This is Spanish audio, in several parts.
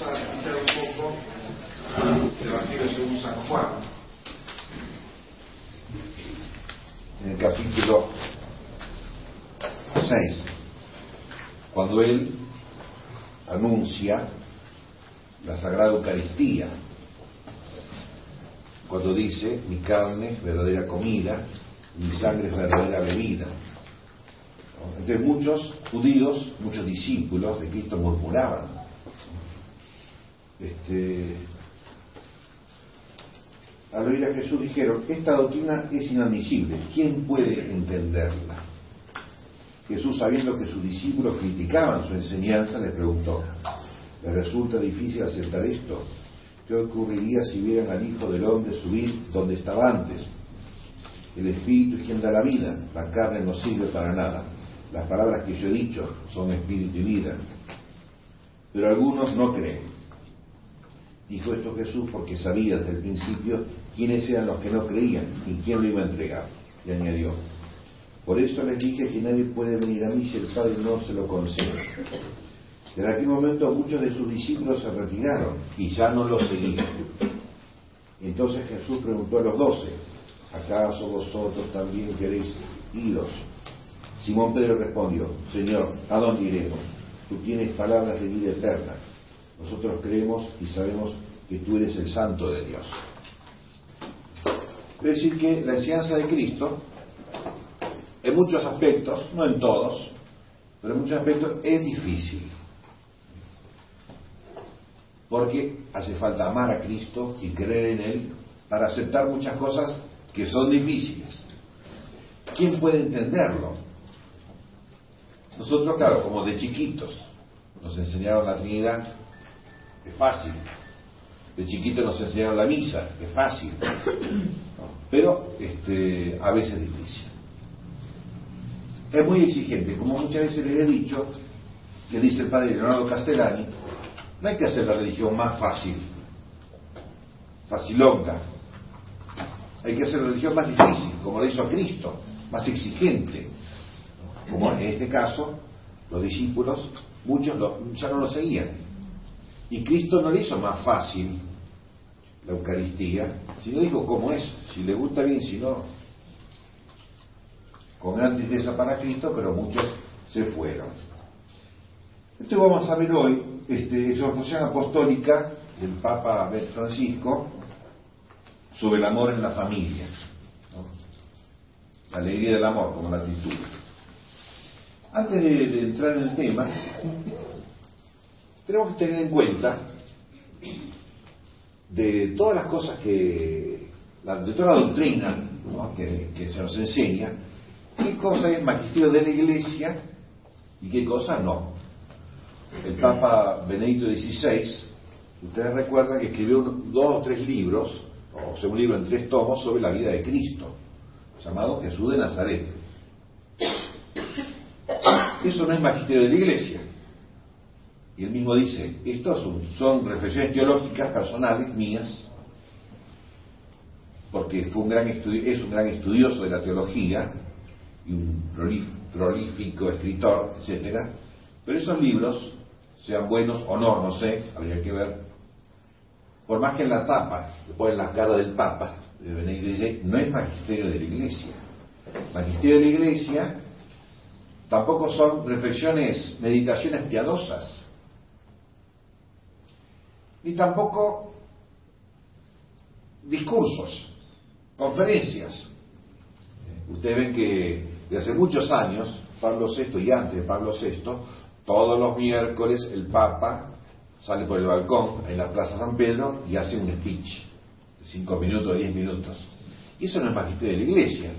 vamos a un poco el Evangelio según San Juan. En el capítulo 6, cuando él anuncia la Sagrada Eucaristía, cuando dice, mi carne es verdadera comida, mi sangre es verdadera bebida. Entonces muchos judíos, muchos discípulos de Cristo murmuraban. Este, al oír a Jesús dijeron, esta doctrina es inadmisible, ¿quién puede entenderla? Jesús, sabiendo que sus discípulos criticaban su enseñanza, les preguntó, ¿les resulta difícil aceptar esto? ¿Qué ocurriría si vieran al Hijo del Hombre subir donde estaba antes? El Espíritu es quien da la vida, la carne no sirve para nada. Las palabras que yo he dicho son espíritu y vida. Pero algunos no creen. Dijo esto Jesús porque sabía desde el principio quiénes eran los que no creían y quién lo iba a entregar. Y añadió, por eso les dije que nadie puede venir a mí si el Padre no se lo concede. Desde aquel momento muchos de sus discípulos se retiraron y ya no lo seguían. Entonces Jesús preguntó a los doce, ¿acaso vosotros también queréis iros? Simón Pedro respondió, Señor, ¿a dónde iremos? Tú tienes palabras de vida eterna. Nosotros creemos y sabemos que tú eres el santo de Dios. Es decir, que la enseñanza de Cristo, en muchos aspectos, no en todos, pero en muchos aspectos es difícil. Porque hace falta amar a Cristo y creer en Él para aceptar muchas cosas que son difíciles. ¿Quién puede entenderlo? Nosotros, claro, como de chiquitos, nos enseñaron la Trinidad, es fácil. De chiquitos nos enseñaron la misa, es fácil. Pero este, a veces es difícil. Es muy exigente, como muchas veces les he dicho, que dice el padre Leonardo Castellani, no hay que hacer la religión más fácil, facilonga. Hay que hacer la religión más difícil, como lo hizo Cristo, más exigente. Como en este caso, los discípulos, muchos ya no lo seguían. Y Cristo no le hizo más fácil la Eucaristía, sino dijo cómo es, si le gusta bien, si no, con gran tristeza para Cristo, pero muchos se fueron. Entonces vamos a ver hoy este, exhortación apostólica del Papa Francisco sobre el amor en la familia. ¿no? La alegría del amor como la actitud. Antes de, de, entrar en el tema, tenemos que tener en cuenta de todas las cosas que, de toda la doctrina que, se nos enseña, qué cosa es magisterio de la Iglesia y qué cosa no. El Papa Benedicto XVI, ustedes recuerdan que escribió dos o tres libros, o sea, un libro en tres tomos sobre la vida de Cristo, llamado Jesús de Nazaret. Eso no es magisterio de la Iglesia. Y él mismo dice, estos son, reflexiones teológicas personales mías, porque fue un gran es un gran estudioso de la teología y un prolífico escritor, etcétera. Pero esos libros, sean buenos o no, no sé, habría que ver. Por más que en la tapa le ponen la cara del Papa, de Benedicto no es magisterio de la Iglesia. Magisterio de la Iglesia tampoco son reflexiones, meditaciones piadosas, ni tampoco discursos, conferencias. Ustedes ven que desde hace muchos años, Pablo VI y antes de Pablo VI, todos los miércoles el Papa sale por el balcón en la Plaza San Pedro y hace un speech de cinco minutos, diez minutos. Y eso no es magisterio de la Iglesia.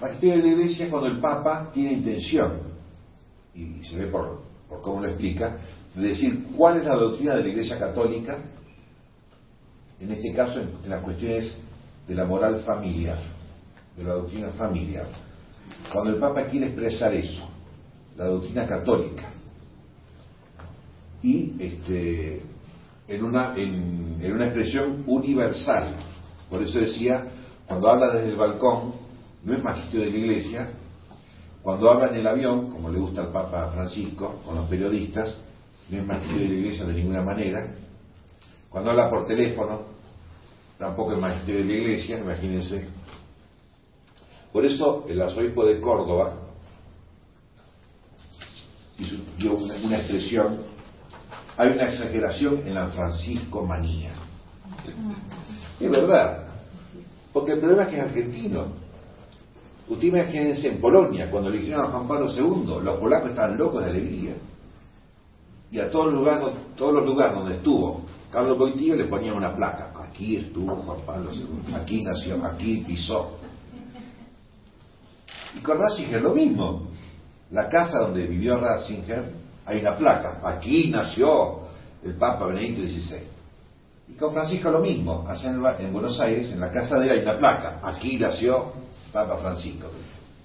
Magisterio de la Iglesia es cuando el Papa tiene intención, y se ve por, por cómo lo explica, de decir cuál es la doctrina de la Iglesia Católica, en este caso en, las cuestiones de la moral familiar, de la doctrina familiar. Cuando el Papa quiere expresar eso, la doctrina católica, y este, en, una, en una expresión universal, por eso decía, cuando habla desde el balcón, no es magisterio de la iglesia, Cuando habla en el avión, como le gusta al Papa Francisco, con los periodistas, no es magisterio de la iglesia de ninguna manera. Cuando habla por teléfono, tampoco es magisterio de la iglesia, imagínense. Por eso el arzobispo de Córdoba dio una, una expresión, hay una exageración en la Francisco manía. Es verdad, porque el problema es que es argentino. Usted imagínense en Polonia, cuando eligieron a Juan Pablo II, los polacos estaban locos de alegría. Y a todos los lugares, todos los lugares donde estuvo Carlos Boitillo le ponían una placa. Aquí estuvo Juan Pablo II, aquí nació, aquí pisó. Y con Ratzinger lo mismo. La casa donde vivió Ratzinger, hay una placa. Aquí nació el Papa Benedicto XVI. Y con Francisco lo mismo. Allá en, Buenos Aires, en la casa de él hay una placa. Aquí nació Papa Francisco.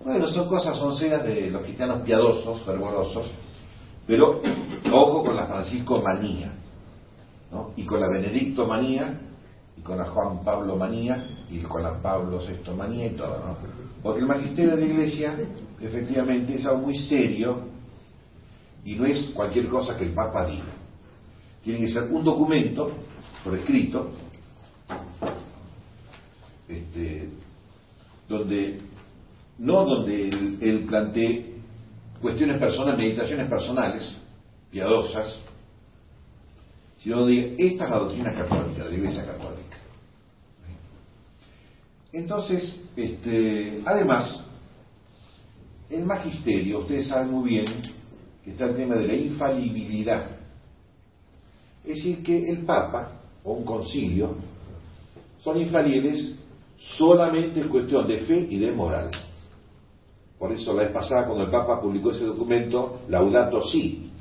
Bueno, son cosas onceras de los cristianos piadosos, fervorosos, pero ojo con la Francisco manía, ¿no? y con la Benedicto manía, y con la Juan Pablo manía, y con la Pablo VI manía y todo, ¿no? Porque el magisterio de la Iglesia, efectivamente, es algo muy serio y no es cualquier cosa que el Papa diga. Tiene que ser un documento por escrito, este, donde no donde él, plantee cuestiones personales, meditaciones personales, piadosas, sino donde esta es la doctrina católica, la Iglesia Católica. Entonces, este, además, el magisterio, ustedes saben muy bien que está el tema de la infalibilidad. Es decir, que el Papa o un concilio son infalibles solamente en cuestión de fe y de moral. Por eso la vez pasada cuando el Papa publicó ese documento, Laudato Si,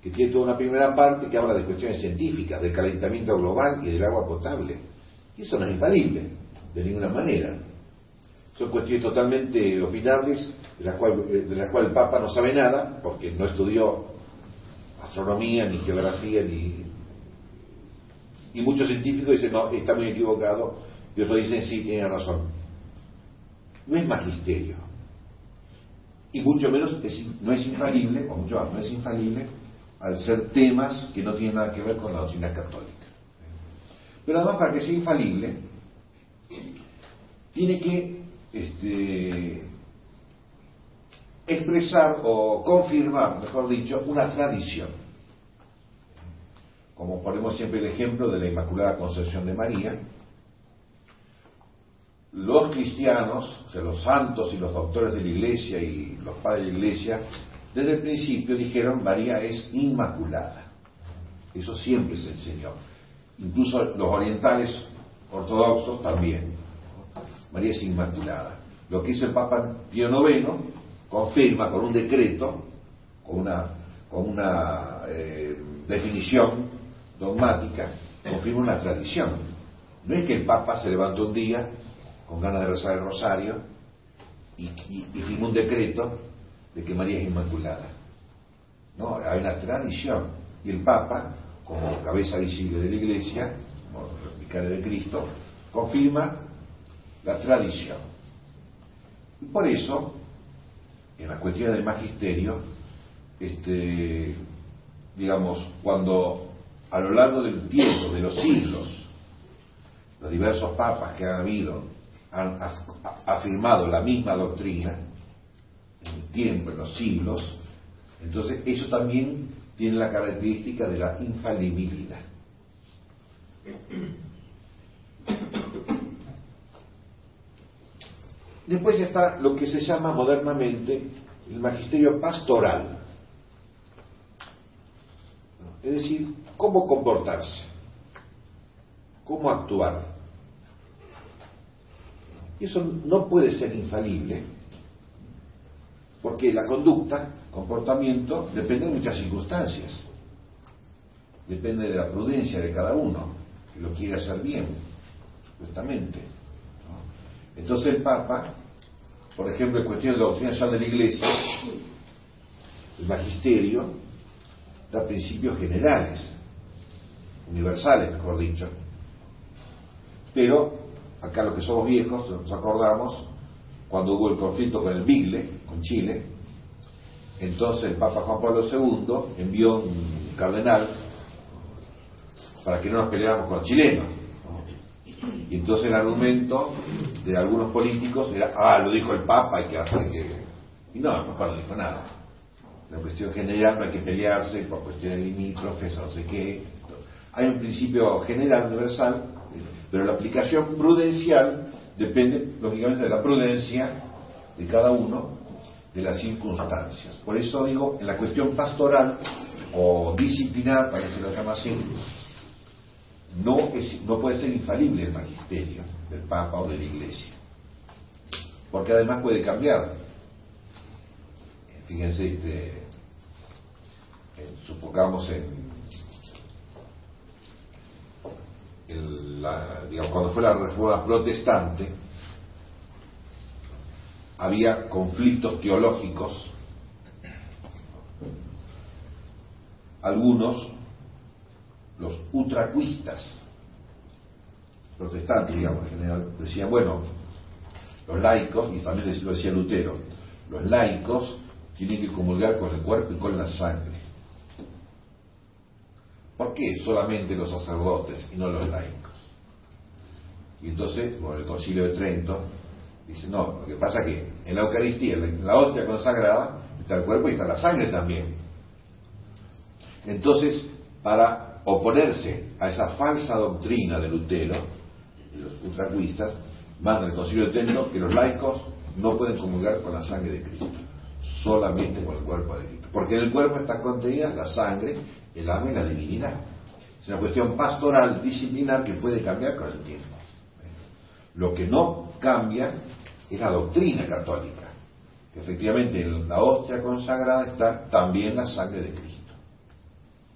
que tiene toda una primera parte que habla de cuestiones científicas, del calentamiento global y del agua potable. Y eso no es infalible, de ninguna manera. Son cuestiones totalmente opinables, de las cuales eh, la cual el Papa no sabe nada, porque no estudió astronomía, ni geografía, ni... Y muchos científicos dicen, no, está muy equivocado, y otros dicen, sí, tiene razón. No es magisterio. Y mucho menos no es infalible, o mucho más, no es infalible al ser temas que no tienen nada que ver con la doctrina católica. Pero además, para que sea infalible, tiene que este, expresar o confirmar, mejor dicho, una tradición. Como ponemos siempre el ejemplo de la Inmaculada Concepción de María, los cristianos, o sea, los santos y los doctores de la iglesia y los padres de la iglesia, desde el principio dijeron María es inmaculada. Eso siempre se enseñó. Incluso los orientales ortodoxos también. María es inmaculada. Lo que hizo el Papa Pío IX confirma con un decreto, con una, con una eh, definición dogmática, confirma una tradición. No es que el Papa se levantó un día con ganas de rezar el rosario y, firmó un decreto de que María es inmaculada. No, hay una tradición. Y el Papa, como cabeza visible de la Iglesia, como vicario de Cristo, confirma la tradición. Y por eso, en la cuestión del magisterio, este, digamos, cuando a lo largo del tiempo, de los siglos, los diversos papas que han habido han afirmado la misma doctrina, en el tiempo, en los siglos, entonces eso también tiene la característica de la infalibilidad. Después está lo que se llama modernamente el magisterio pastoral. Es decir, cómo comportarse, cómo actuar. Y eso no puede ser infalible, porque la conducta, comportamiento, depende de muchas circunstancias. Depende de la prudencia de cada uno, que lo quiere hacer bien, justamente. Entonces el Papa, por ejemplo, en cuestiones de la doctrina de la Iglesia, el magisterio da principios generales, universales, mejor dicho, pero acá los que somos viejos nos acordamos cuando hubo el conflicto con el Bigle, con Chile, entonces el Papa Juan Pablo II envió un cardenal para que no nos peleáramos con los chilenos. Y entonces el argumento de algunos políticos era, ah, lo dijo el Papa, hay que hacer que... Y no, el Papa no dijo nada. La cuestión general no hay que pelearse por cuestiones limítrofes, no sé qué. Hay un principio general, universal, pero la aplicación prudencial depende, lógicamente, de la prudencia de cada uno, de las circunstancias. Por eso digo, en la cuestión pastoral o disciplinar, para que se lo llame así, no, es, no puede ser infalible el magisterio del Papa o de la Iglesia, porque además puede cambiar. Fíjense, este, supongamos en, cuando fue la reforma protestante, había conflictos teológicos, algunos, los utracuistas, protestantes, digamos, en general, decían, bueno, los laicos, y también lo decía Lutero, los laicos tienen que comulgar con el cuerpo y con la sangre. ¿Por qué solamente los sacerdotes y no los laicos? Y entonces, por el concilio de Trento, dice, no, lo que pasa es que en la Eucaristía, en la hostia consagrada, está el cuerpo y está la sangre también. Entonces, para oponerse a esa falsa doctrina de Lutero, y los ultracuistas, manda el concilio de Trento que los laicos no pueden comulgar con la sangre de Cristo, solamente con el cuerpo de Cristo. Porque en el cuerpo está contenida la sangre el alma y la divinidad. Es una cuestión pastoral, disciplinar, que puede cambiar con el tiempo. Lo que no cambia es la doctrina católica, que efectivamente en la hostia consagrada está también la sangre de Cristo.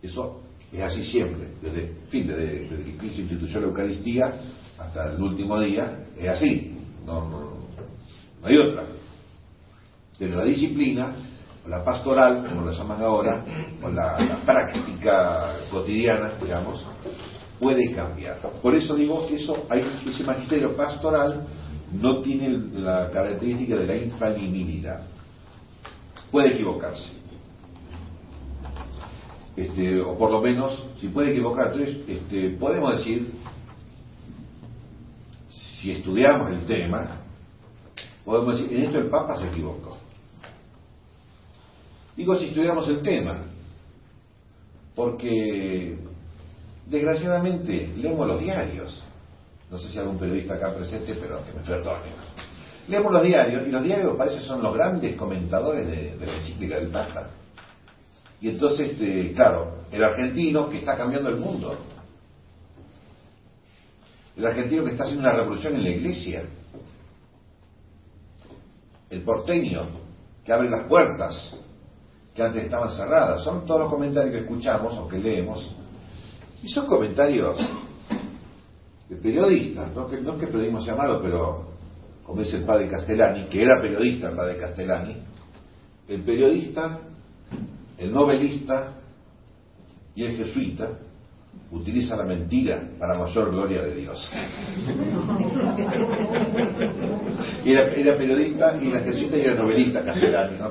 Eso es así siempre, desde, desde, que Cristo instituyó la Eucaristía hasta el último día, es así, no, no, no hay otra. Pero la disciplina la pastoral, como lo llaman ahora, o la, práctica cotidiana, digamos, puede cambiar. Por eso digo que eso, ese magisterio pastoral no tiene la característica de la infalibilidad. Puede equivocarse. Este, o por lo menos, si puede equivocar, este, podemos decir, si estudiamos el tema, podemos decir, en esto el Papa se equivocó. Digo si estudiamos el tema, porque desgraciadamente leemos los diarios. No sé si hay algún periodista acá presente, pero que me perdone. Leemos los diarios y los diarios parece son los grandes comentadores de, la encíclica del Papa. Y entonces, este, claro, el argentino que está cambiando el mundo. El argentino que está haciendo una revolución en la iglesia. El porteño que abre las puertas que antes estaban cerradas. Son todos los comentarios que escuchamos o que leemos. Y son comentarios de periodistas, no que, no es que periodismo sea malo, pero como dice el padre Castellani, que era periodista el padre Castellani, el periodista, el novelista y el jesuita utiliza la mentira para mayor gloria de Dios. Era, periodista y era jesuita y era novelista Castellani, ¿no?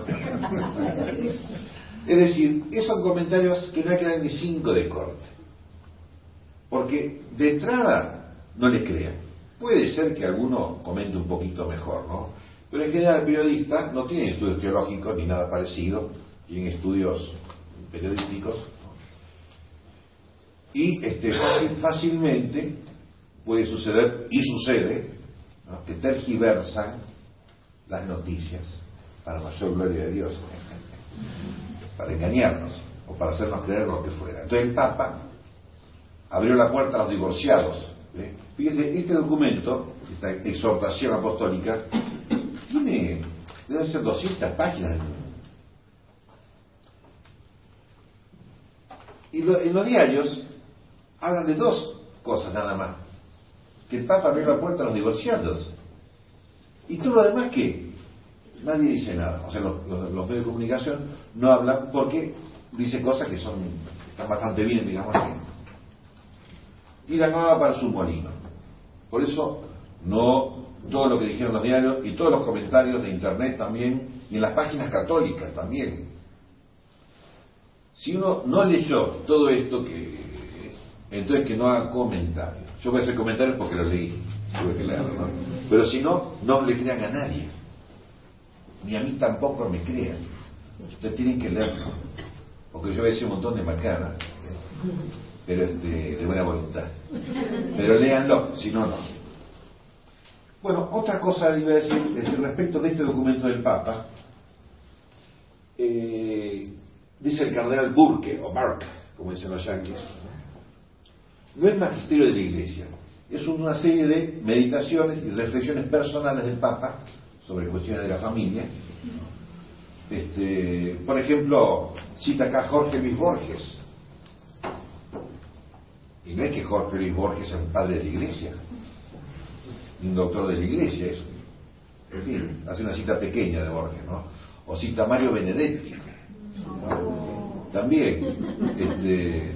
Es decir, esos comentarios que no hay que dar ni cinco de corte. Porque de entrada no le crean. Puede ser que alguno comente un poquito mejor, ¿no? Pero en general el periodista no tiene estudios teológicos ni nada parecido, tiene estudios periodísticos. Y este, fácilmente puede suceder, y sucede, que tergiversan las noticias para mayor gloria de Dios para engañarnos o para hacernos creer lo que fuera. Entonces el Papa abrió la puerta a los divorciados. Fíjense, este documento, esta exhortación apostólica, tiene, deben ser 200 páginas. Y en los diarios hablan de dos cosas nada más. Que el Papa abrió la puerta a los divorciados. ¿Y todo lo demás qué? Nadie dice nada. O sea, los, medios de comunicación no hablan porque dice cosas que son están bastante bien, digamos así. Y la para su molino. Por eso no todo lo que dijeron los diarios y todos los comentarios de internet también y en las páginas católicas también. Si uno no leyó todo esto, que entonces que no haga comentarios. Yo voy a hacer comentarios porque lo leí, tuve que leerlo, ¿no? Pero si no, no le crean a nadie. Ni a mí tampoco me crean. Ustedes tienen que leerlo. Porque yo voy a decir un montón de macanas, pero este, de buena voluntad. Pero léanlo, si no, no. Bueno, otra cosa iba a decir este, respecto de este documento del Papa. Eh, dice el cardenal Burke, o Burke, como dicen los yanquis, no es magisterio de la Iglesia, es una serie de meditaciones y reflexiones personales del Papa sobre cuestiones de la familia. Este, por ejemplo, cita acá Jorge Luis Borges. Y no es que Jorge Luis Borges sea un padre de la Iglesia, ni un doctor de la Iglesia, eso. En fin, hace una cita pequeña de Borges, ¿no? O cita Mario Benedetti. También, este,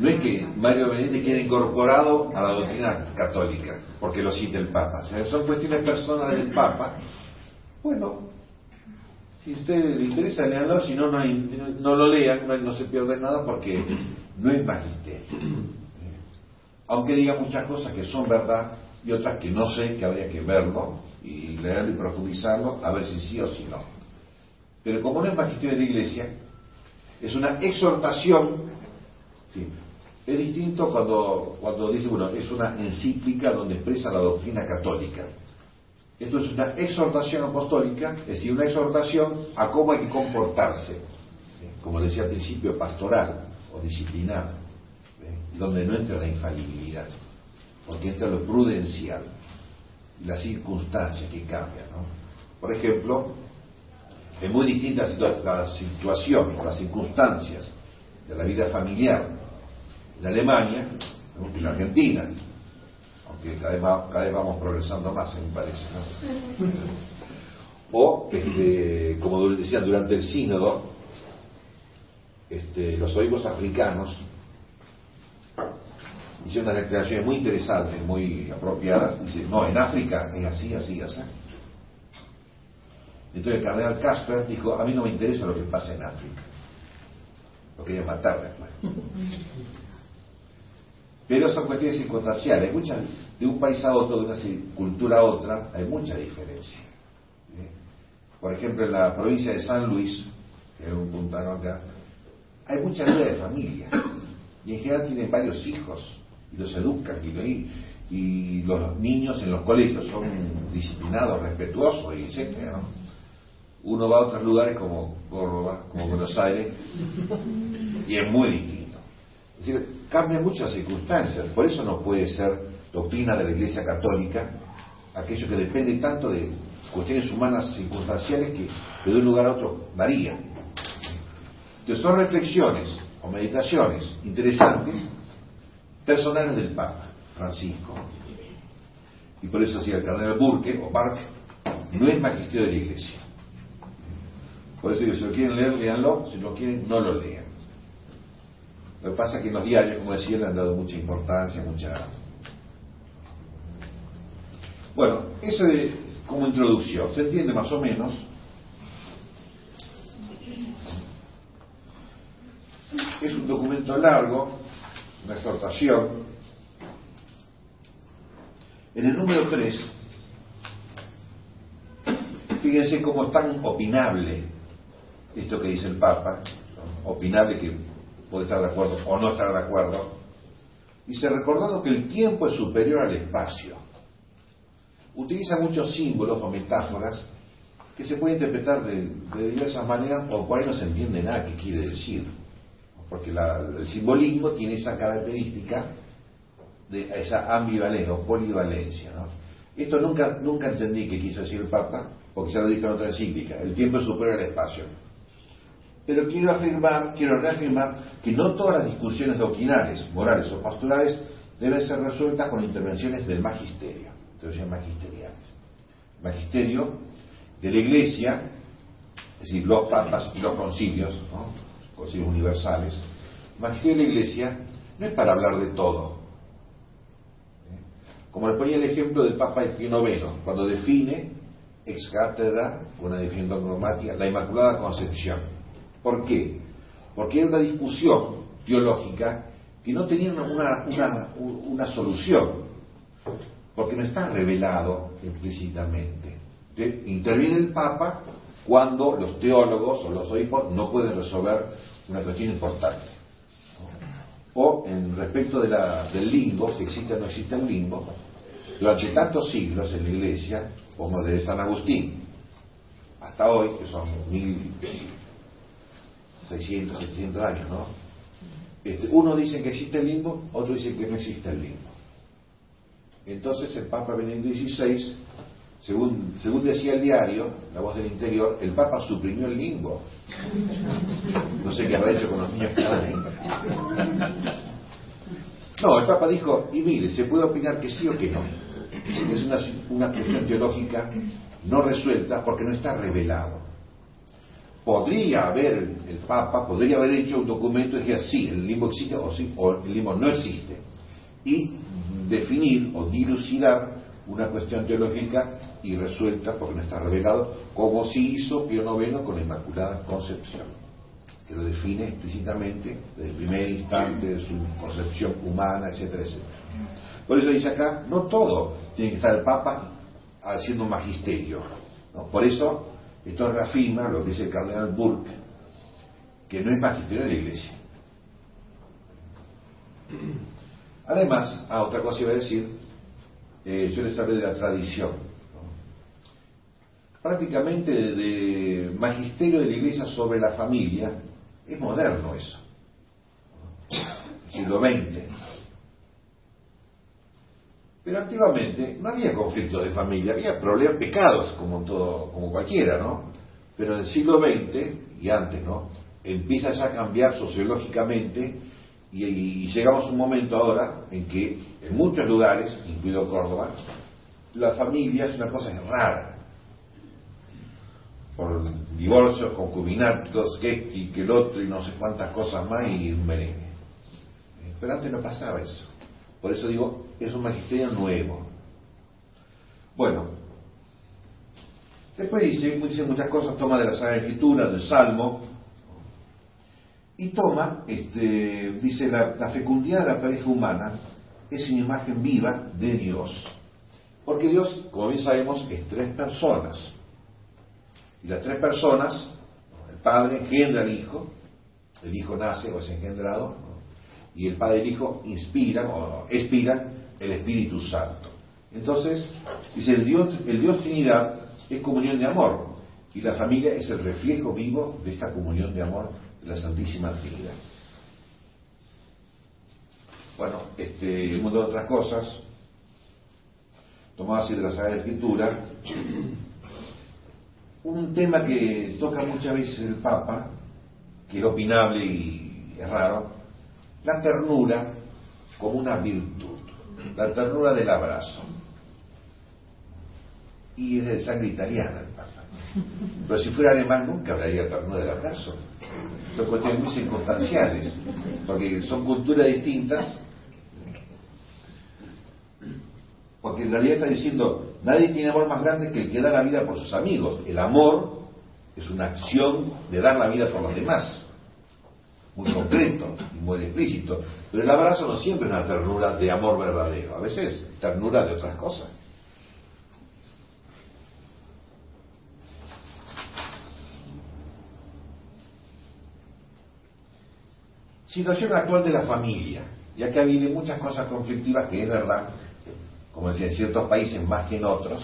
no es que Mario Benedetti quede incorporado a la doctrina católica, porque lo cita el Papa. son cuestiones personales del Papa. Bueno, si a usted le interesa, leanlo, si no, no, lo lean, no, se pierde nada porque no es magisterio. Aunque diga muchas cosas que son verdad y otras que no sé, que habría que verlo y leerlo y profundizarlo, a ver si sí o si no. Pero como no es magisterio de la Iglesia, es una exhortación ¿sí? Es distinto cuando, cuando dice, bueno, es una encíclica donde expresa la doctrina católica. Esto es una exhortación apostólica, es decir, una exhortación a cómo hay que comportarse, como decía al principio, pastoral o disciplinar, donde no entra la infalibilidad, porque entra lo prudencial y las circunstancias que cambian. ¿no? Por ejemplo, es muy distinta la situación o las circunstancias de la vida familiar en Alemania que en Argentina, aunque cada vez, cada vez vamos progresando más, me parece. O, este, como decían durante el sínodo, este, los oídos africanos hicieron unas declaraciones muy interesantes, muy apropiadas. Dicen, no, en África es así, así, así. Entonces el cardenal Casper dijo, a mí no me interesa lo que pasa en África. Lo quería matar después. Pero son cuestiones circunstanciales. Muchas, de un país a otro, de una cultura a otra, hay mucha diferencia. ¿eh? Por ejemplo, en la provincia de San Luis, que es un puntano acá, hay mucha vida de familia. Y en general tienen varios hijos y los educan y, los niños en los colegios son disciplinados, respetuosos y etcétera. Uno va a otros lugares como Córdoba, como Buenos Aires, y es muy distinto. Es decir, cambian muchas circunstancias. Por eso no puede ser doctrina de la Iglesia Católica aquello que depende tanto de cuestiones humanas circunstanciales que de un lugar a otro varían. Entonces son reflexiones o meditaciones interesantes personales del Papa Francisco. Y por eso decía el cardenal Burke o Bark, no es magisterio de la Iglesia. Por eso digo, si lo quieren leer, léanlo, si lo quieren, no lo lean. Lo que pasa es que en los diarios, como decía, le han dado mucha importancia, mucha... Bueno, eso como introducción, ¿se entiende más o menos? Es un documento largo, una exhortación. En el número 3, fíjense cómo es tan opinable esto que dice el Papa, opinable que puede estar de acuerdo o no estar de acuerdo. Dice, recordando que el tiempo es superior al espacio. Utiliza muchos símbolos o metáforas que se pueden interpretar de, diversas maneras o por ahí no se entiende nada que quiere decir. Porque el simbolismo tiene esa característica de esa ambivalencia o polivalencia. Esto nunca, nunca entendí que quiso decir el Papa, porque ya lo dijo en otra encíclica. El tiempo es superior al espacio. Pero quiero afirmar, quiero reafirmar que no todas las discusiones doctrinales, morales o pastorales deben ser resueltas con intervenciones del magisterio, teologías magisteriales. Magisterio de la Iglesia, es decir, los papas y los concilios, concilios universales, magisterio de la Iglesia no es para hablar de todo. ¿eh? Como les ponía el ejemplo del Papa Pío cuando define ex cátedra, una definición dogmática, la Inmaculada Concepción. ¿Por qué? Porque era una discusión teológica que no tenía una, una, una solución, porque no está revelado explícitamente. Interviene el Papa cuando los teólogos o los obispos no pueden resolver una cuestión importante. O en respecto del limbo, si existe o no existe un limbo, durante tantos siglos en la Iglesia, como desde San Agustín hasta hoy, que son 1600, 700 años, ¿no? Este, uno dice que existe el limbo, otro dice que no existe el limbo. Entonces el Papa Benedicto XVI según, según decía el diario, La Voz del Interior, el Papa suprimió el limbo. No sé qué habrá hecho con los niños que estaban ahí. No, el Papa dijo, y mire, se puede opinar que sí o que no. Es una, una cuestión teológica no resuelta porque no está revelado. Podría haber, el Papa podría haber hecho un documento que dijera sí, el limbo existe o, sí, o el limbo no existe. Y definir o dilucidar una cuestión teológica y resuelta porque no está revelado, como si hizo Pío IX con la Inmaculada Concepción, que lo define explícitamente desde el primer instante de su concepción humana, etcétera, etcétera. Por eso dice acá, no todo tiene que estar el Papa haciendo magisterio. Por eso, esto reafirma lo que dice el cardenal Burke, que no es magisterio de la Iglesia. Además, a otra cosa iba a decir, eh, yo les hablé de la tradición prácticamente de magisterio de la Iglesia sobre la familia, es moderno eso, siglo XX. Pero antiguamente no había conflicto de familia, había problemas, pecados como todo, como cualquiera, ¿no? Pero en el siglo XX y antes, ¿no? Empieza ya a cambiar sociológicamente y, y llegamos a un momento ahora en que en muchos lugares, incluido Córdoba, la familia es una cosa rara por divorcios, concubinatos, que este y que el otro y no sé cuántas cosas más y un merengue. Pero antes no pasaba eso. Por eso digo, es un magisterio nuevo. Bueno, después dice, dice muchas cosas, toma de la Sagrada Escritura, del Salmo, y toma, este, dice, la, la fecundidad de la pareja humana es una imagen viva de Dios. Porque Dios, como bien sabemos, es tres personas. Y las tres personas, el Padre engendra al Hijo, el Hijo nace o es engendrado, y el Padre y el Hijo inspiran o expiran el Espíritu Santo. Entonces, dice, el Dios, el Dios Trinidad es comunión de amor, y la familia es el reflejo vivo de esta comunión de amor de la Santísima Trinidad. Bueno, este, un montón de otras cosas, tomadas así de la Sagrada Escritura, un tema que toca muchas veces el Papa, que es opinable y es raro, la ternura como una virtud, la ternura del abrazo. Y es de sangre italiana el Papa. Pero si fuera alemán nunca hablaría ternura del abrazo. Son cuestiones muy circunstanciales, porque son culturas distintas. Porque en realidad está diciendo, Nadie tiene amor más grande que el que da la vida por sus amigos. El amor es una acción de dar la vida por los demás. Muy concreto y muy explícito. Pero el abrazo no siempre es una ternura de amor verdadero. A veces ternura de otras cosas. Situación actual de la familia. Ya que habido muchas cosas conflictivas que es verdad como decía, en ciertos países más que en otros.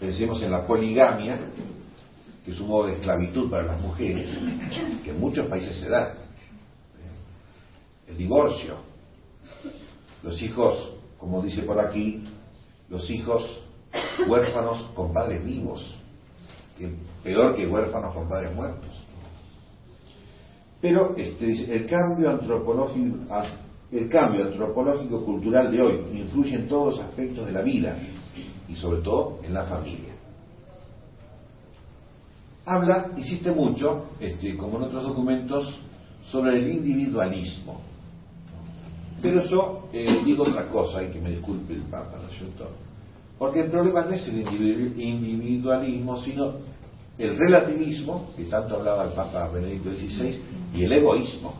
Pensemos en la poligamia, que es un modo de esclavitud para las mujeres, que en muchos países se da. El divorcio, los hijos, como dice por aquí, los hijos huérfanos con padres vivos, que peor que huérfanos con padres muertos. Pero este, el cambio antropológico, el cambio antropológico-cultural de hoy influye en todos los aspectos de la vida y sobre todo en la familia. Habla, insiste mucho, este, como en otros documentos, sobre el individualismo. Pero yo eh, digo otra cosa, y que me disculpe el Papa, ¿no es cierto? Porque el problema no es el individualismo, sino el relativismo, que tanto hablaba el Papa Benedicto XVI, y el egoísmo.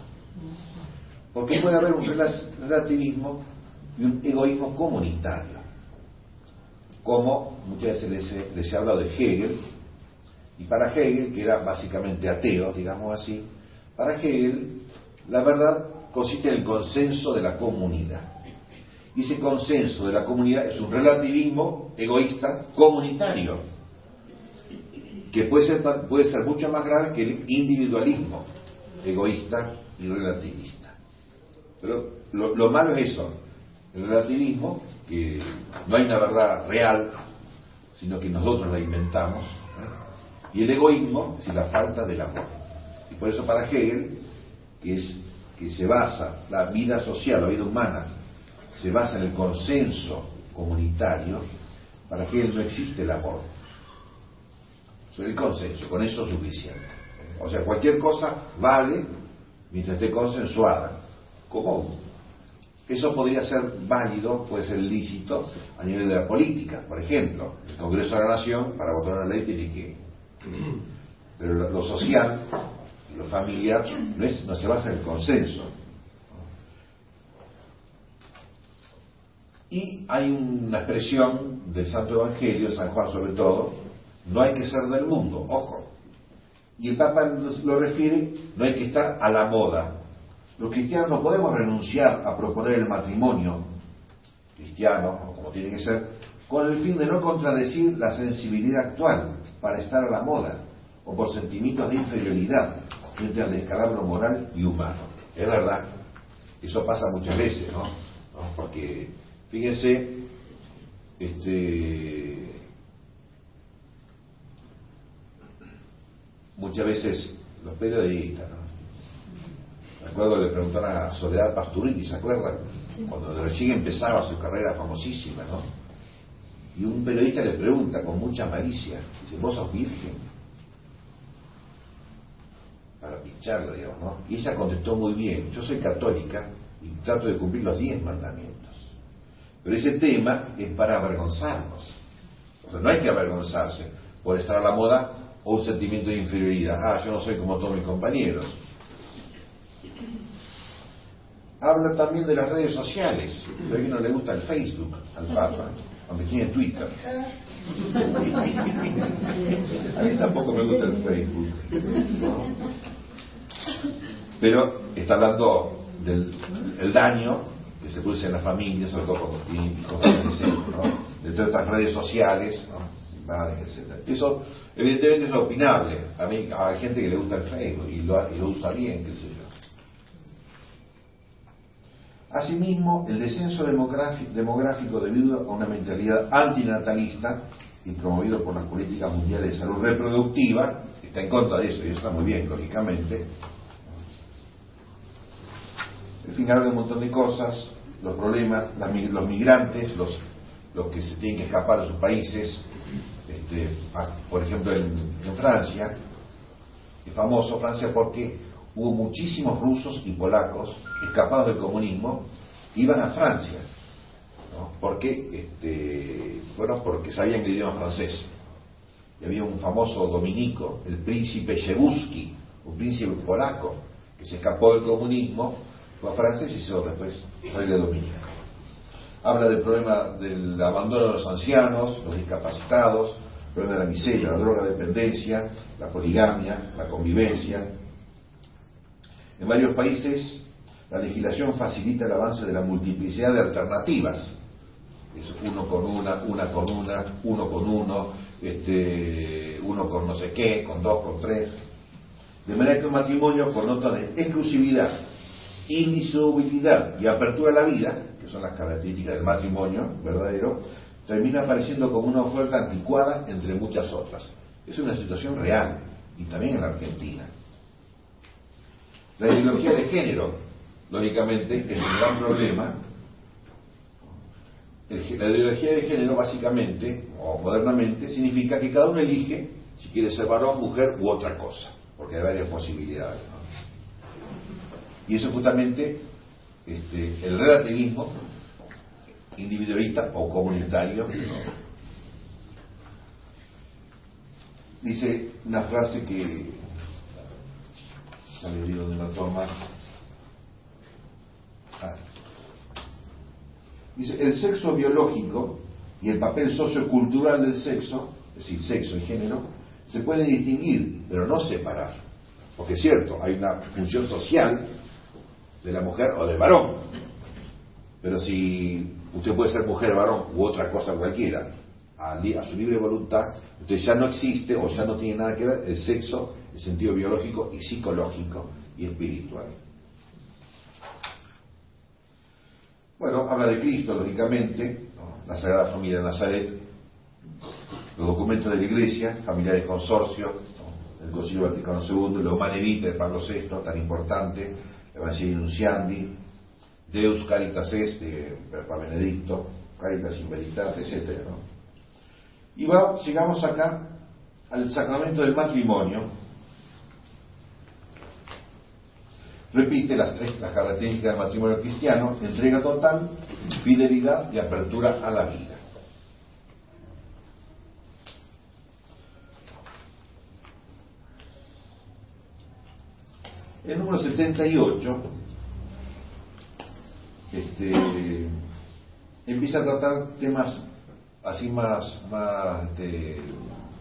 Porque puede haber un relativismo y un egoísmo comunitario. Como muchas veces les, he hablado de Hegel, y para Hegel, que era básicamente ateo, digamos así, para Hegel la verdad consiste en el consenso de la comunidad. Y ese consenso de la comunidad es un relativismo egoísta comunitario, que puede ser, puede ser mucho más grave que el individualismo egoísta y relativista. Pero lo, malo es eso, el relativismo, que no hay una verdad real, sino que nosotros la inventamos. Y el egoísmo, es la falta del amor. Y por eso para Hegel, que es que se basa, la vida social, la vida humana, se basa en el consenso comunitario, para que no existe el amor. Sobre el consenso, con eso es suficiente. O sea, cualquier cosa vale mientras esté consensuada. como Eso podría ser válido, puede ser lícito a nivel de la política. Por ejemplo, el Congreso de la Nación, para votar una ley, tiene que. Pero lo social lo familiar no, es, no se basa en el consenso. Y hay una expresión del Santo Evangelio, San Juan sobre todo, no hay que ser del mundo, ojo. Y el Papa lo refiere, no hay que estar a la moda. Los cristianos no podemos renunciar a proponer el matrimonio cristiano, como tiene que ser, con el fin de no contradecir la sensibilidad actual para estar a la moda o por sentimientos de inferioridad frente al descalabro moral y humano. Es verdad, eso pasa muchas veces, ¿no? Porque, fíjense, este, muchas veces los periodistas, ¿no? Me acuerdo que le preguntaron a Soledad Pasturini, ¿se acuerdan? Cuando recién empezaba su carrera famosísima, ¿no? Y un periodista le pregunta con mucha malicia, dice, ¿vos sos virgen? para pincharla, digamos, ¿no? Y ella contestó muy bien, yo soy católica y trato de cumplir los diez mandamientos. Pero ese tema es para avergonzarnos. O sea, no hay que avergonzarse por estar a la moda o un sentimiento de inferioridad. Ah, yo no soy como todos mis compañeros. Habla también de las redes sociales. A alguien no le gusta el Facebook al Papa, aunque tiene Twitter. A mí tampoco me gusta el Facebook. Pero está hablando del daño que se produce en las familias, sobre todo cuando tienen hijos de todas estas redes sociales, etc. Eso evidentemente es opinable. A mí hay gente que le gusta el Facebook y lo, usa bien, qué sé yo. Asimismo, el descenso demográfico debido a una mentalidad antinatalista y promovido por las políticas mundiales de salud reproductiva, está en contra de eso y eso está muy bien, lógicamente, en fin, habla de un montón de cosas, los problemas, los migrantes, los, los que se tienen que escapar de sus países, este, por ejemplo en, Francia, es famoso Francia porque hubo muchísimos rusos y polacos escapados del comunismo iban a Francia, ¿no? porque este, bueno, porque sabían el idioma francés. Y había un famoso dominico, el príncipe Chebuski, un príncipe polaco, que se escapó del comunismo fue francés y hizo después rey de Dominica. Habla del problema del abandono de los ancianos, los discapacitados, el problema de la miseria, la droga dependencia, la poligamia, la convivencia. En varios países la legislación facilita el avance de la multiplicidad de alternativas. Es uno con una, una con una, uno con uno, este, uno con no sé qué, con dos, con tres. De manera que un matrimonio con nota de exclusividad indisolubilidad y apertura a la vida, que son las características del matrimonio verdadero, termina apareciendo como una oferta anticuada entre muchas otras. Es una situación real, y también en Argentina. La ideología de género, lógicamente, es un gran problema. La ideología de género, básicamente, o modernamente, significa que cada uno elige si quiere ser varón, mujer u otra cosa, porque hay varias posibilidades. Y eso justamente este, el relativismo individualista o comunitario. Dice una frase que ya le donde la toma. Dice, el sexo biológico y el papel sociocultural del sexo, es decir, sexo y género, se pueden distinguir, pero no separar. Porque es cierto, hay una función social de la mujer o del varón. Pero si usted puede ser mujer, varón u otra cosa cualquiera, a, a, su libre voluntad, entonces ya no existe o ya no tiene nada que ver el sexo, el sentido biológico y psicológico y espiritual. Bueno, habla de Cristo, lógicamente, la Sagrada Familia de Nazaret, los documentos de la Iglesia, familiares consorcios, el Concilio Vaticano II, la Humanevita de Pablo VI, tan importante, Evangelio Nunciandi, Deus Caritas Est de Papa Benedicto, Caritas in Veritate, etc. Y va, llegamos acá al sacramento del matrimonio. Repite las tres las características del matrimonio cristiano, entrega total, fidelidad y apertura a la vida. El número 78 este, empieza a tratar temas así más, más este,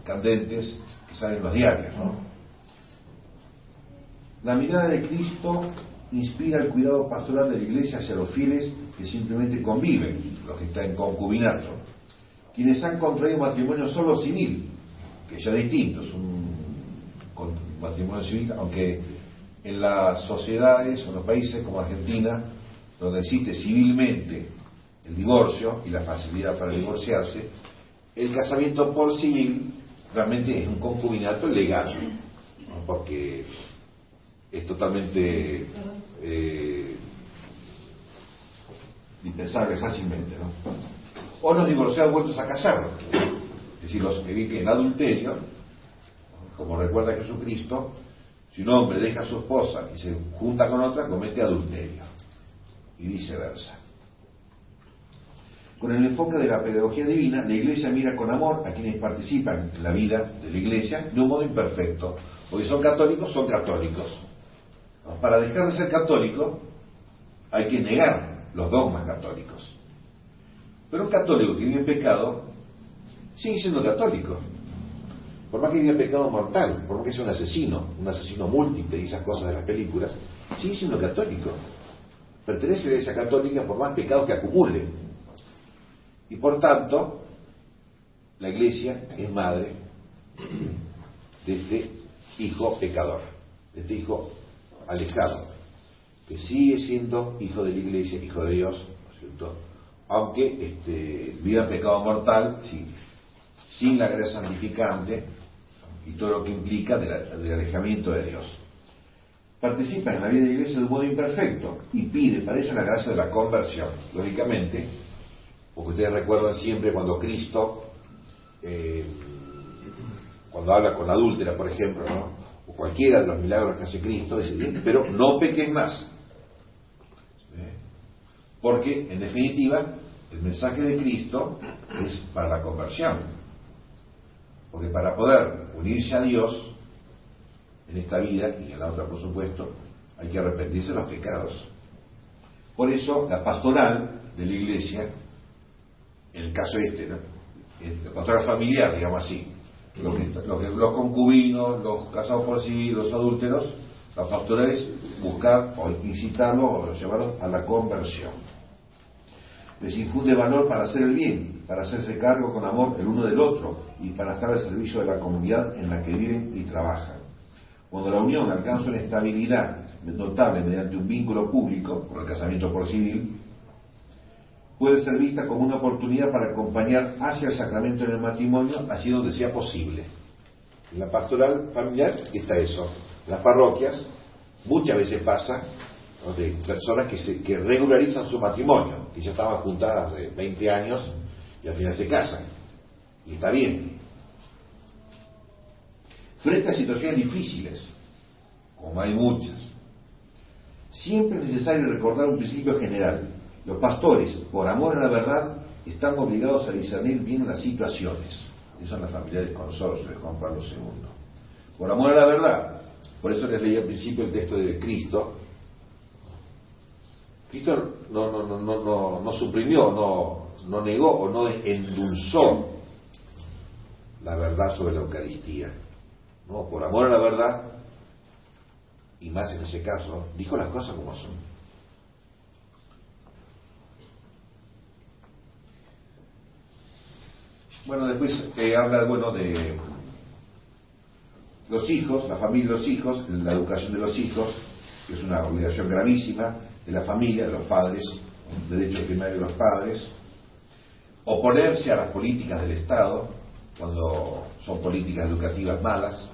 candentes que salen en los diarios. ¿no? La mirada de Cristo inspira el cuidado pastoral de la iglesia hacia los fieles que simplemente conviven, los que están en concubinato, quienes han contraído matrimonio solo civil, que ya distinto, es un matrimonio civil, aunque en las sociedades o en los países como Argentina, donde existe civilmente el divorcio y la facilidad para divorciarse, el casamiento por civil realmente es un concubinato legal, porque es totalmente eh, dispensable fácilmente. ¿no? O los divorciados vueltos a casar, es decir, los que viven en adulterio, como recuerda Jesucristo, si un hombre deja a su esposa y se junta con otra, comete adulterio. Y viceversa. Con el enfoque de la pedagogía divina, la Iglesia mira con amor a quienes participan en la vida de la Iglesia de un modo imperfecto. Porque son católicos, son católicos. Para dejar de ser católico hay que negar los dogmas católicos. Pero un católico que vive en pecado sigue siendo católico por más que viva pecado mortal, por más que sea un asesino, un asesino múltiple y esas cosas de las películas, sigue siendo católico. Pertenece a esa católica por más pecados que acumule. Y por tanto, la iglesia es madre de este hijo pecador, de este hijo alejado, que sigue siendo hijo de la iglesia, hijo de Dios, ¿no es cierto? Aunque este, viva pecado mortal, sin la gracia santificante, y todo lo que implica del, alejamiento de Dios. Participa en la vida de la iglesia de un modo imperfecto y pide para eso la gracia de la conversión. Lógicamente, porque ustedes recuerdan siempre cuando Cristo, eh, cuando habla con adúltera, por ejemplo, cualquiera de los milagros que hace Cristo, pero no pequen más. ¿Eh? Porque, en definitiva, el mensaje de Cristo es para la conversión. Porque para poder unirse a Dios en esta vida y en la otra, por supuesto, hay que arrepentirse de los pecados. Por eso la pastoral de la iglesia, en el caso este, ¿no? la pastoral familiar, digamos así, los, concubinos, los casados por sí, los adúlteros, la pastoral es buscar o incitarlos o llevarlos a la conversión. Les infunde valor para hacer el bien, para hacerse cargo con amor el uno del otro y para estar al servicio de la comunidad en la que viven y trabajan. Cuando la unión alcanza una estabilidad notable mediante un vínculo público, por el casamiento por civil, puede ser vista como una oportunidad para acompañar hacia el sacramento en el matrimonio allí donde sea posible. En la pastoral familiar está eso. las parroquias muchas veces pasa de personas que, se, que regularizan su matrimonio, que ya estaban juntadas de 20 años y al final se casan. Y está bien. Frente a situaciones difíciles, como hay muchas, Siempre es necesario recordar un principio general. Los pastores, por amor a la verdad, están obligados a discernir bien las situaciones. Esas son las familiares consorcio de Juan Pablo II. Por amor a la verdad. Por eso les leí al principio el texto de Cristo. Cristo no, no, no, no, no suprimió, no, no negó o no endulzó la verdad sobre la Eucaristía. No, por amor a la verdad, y más en ese caso, dijo las cosas como son. Bueno, después eh, habla bueno de los hijos, la familia de los hijos, la educación de los hijos, que es una obligación gravísima de la familia, de los padres, un derecho primario de los padres, oponerse a las políticas del Estado, cuando son políticas educativas malas,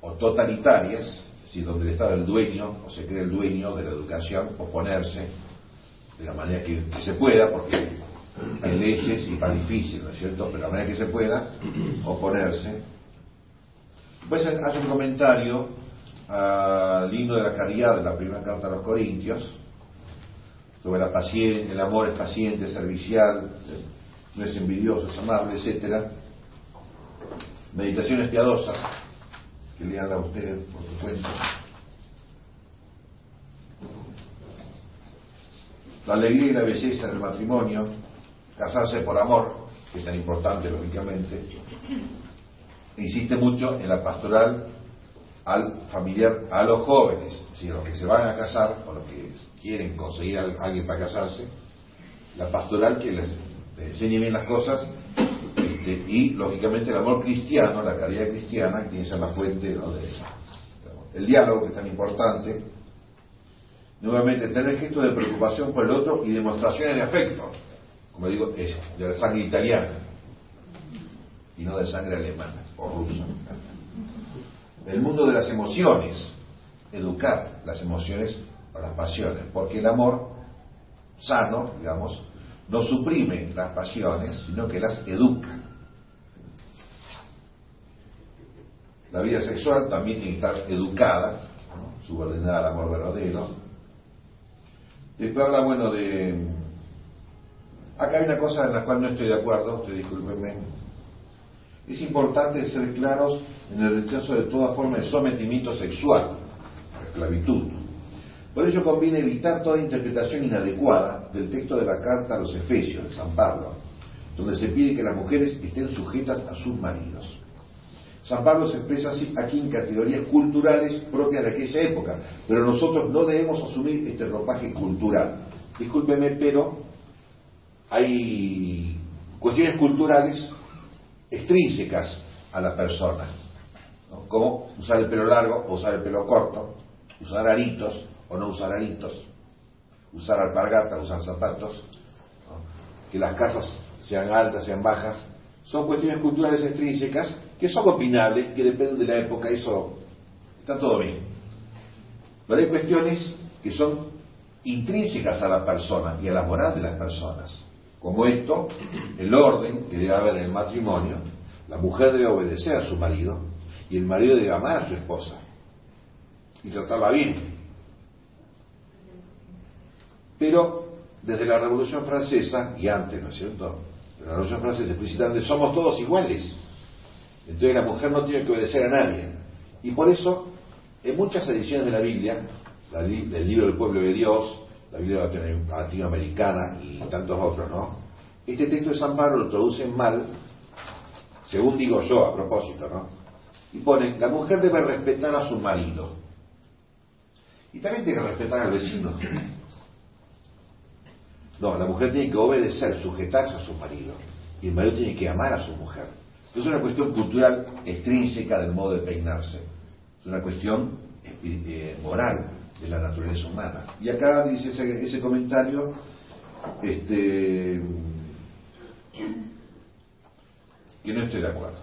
o totalitarias, decir, donde el Estado es el dueño, o se cree el dueño de la educación, oponerse de la manera que, se pueda, porque hay leyes y va difícil, ¿no es cierto? Pero la manera que se pueda, oponerse. Después hace un comentario al himno de la caridad de la primera carta a los Corintios, sobre la el amor es paciente, servicial, no es envidioso, es amable, etcétera. Meditaciones piadosas, que lean a ustedes por su cuenta. La alegría y la belleza del matrimonio, casarse por amor, que es tan importante lógicamente, insiste mucho en la pastoral al familiar, a los jóvenes, si los que se van a casar o los que quieren conseguir a alguien para casarse, la pastoral que les, enseñe bien las cosas este, y lógicamente el amor cristiano, la caridad cristiana, que ser la fuente de eso. El diálogo que es tan importante, nuevamente tener gestos de preocupación por el otro y demostraciones de afecto, como digo, es de la sangre italiana y no de sangre alemana o rusa. El mundo de las emociones, educar las emociones o las pasiones, porque el amor sano, digamos, no suprime las pasiones, sino que las educa. La vida sexual también tiene que estar educada, subordinada al amor verdadero. Después habla, bueno, de... Acá hay una cosa en la cual no estoy de acuerdo, usted discúlpenme. Es importante ser claros en el rechazo de toda forma de sometimiento sexual, esclavitud. Por ello conviene evitar toda interpretación inadecuada del texto de la carta a los Efesios de San Pablo, donde se pide que las mujeres estén sujetas a sus maridos. San Pablo se expresa así aquí en categorías culturales propias de aquella época, pero nosotros no debemos asumir este ropaje cultural. Discúlpeme, pero hay cuestiones culturales extrínsecas a la persona, como usar el pelo largo o usar el pelo corto, usar aritos o no usar aritos, usar alpargatas, usar zapatos, que las casas sean altas, sean bajas, son cuestiones culturales extrínsecas que son opinables, que dependen de la época, eso está todo bien. Pero hay cuestiones que son intrínsecas a la persona y a la moral de las personas, como esto, el orden que debe haber en el matrimonio, la mujer debe obedecer a su marido y el marido debe amar a su esposa y tratarla bien. Pero desde la Revolución Francesa, y antes, ¿no es cierto? De la Revolución Francesa explicitan somos todos iguales. Entonces la mujer no tiene que obedecer a nadie. Y por eso, en muchas ediciones de la Biblia, el libro del pueblo de Dios, la Biblia latinoamericana y tantos otros, ¿no? Este texto de San Pablo lo traducen mal, según digo yo a propósito, ¿no? Y pone, la mujer debe respetar a su marido. Y también tiene que respetar al vecino. No, la mujer tiene que obedecer, sujetarse a su marido. Y el marido tiene que amar a su mujer. Es una cuestión cultural extrínseca del modo de peinarse. Es una cuestión eh, moral de la naturaleza humana. Y acá dice ese, comentario, este, que no estoy de acuerdo.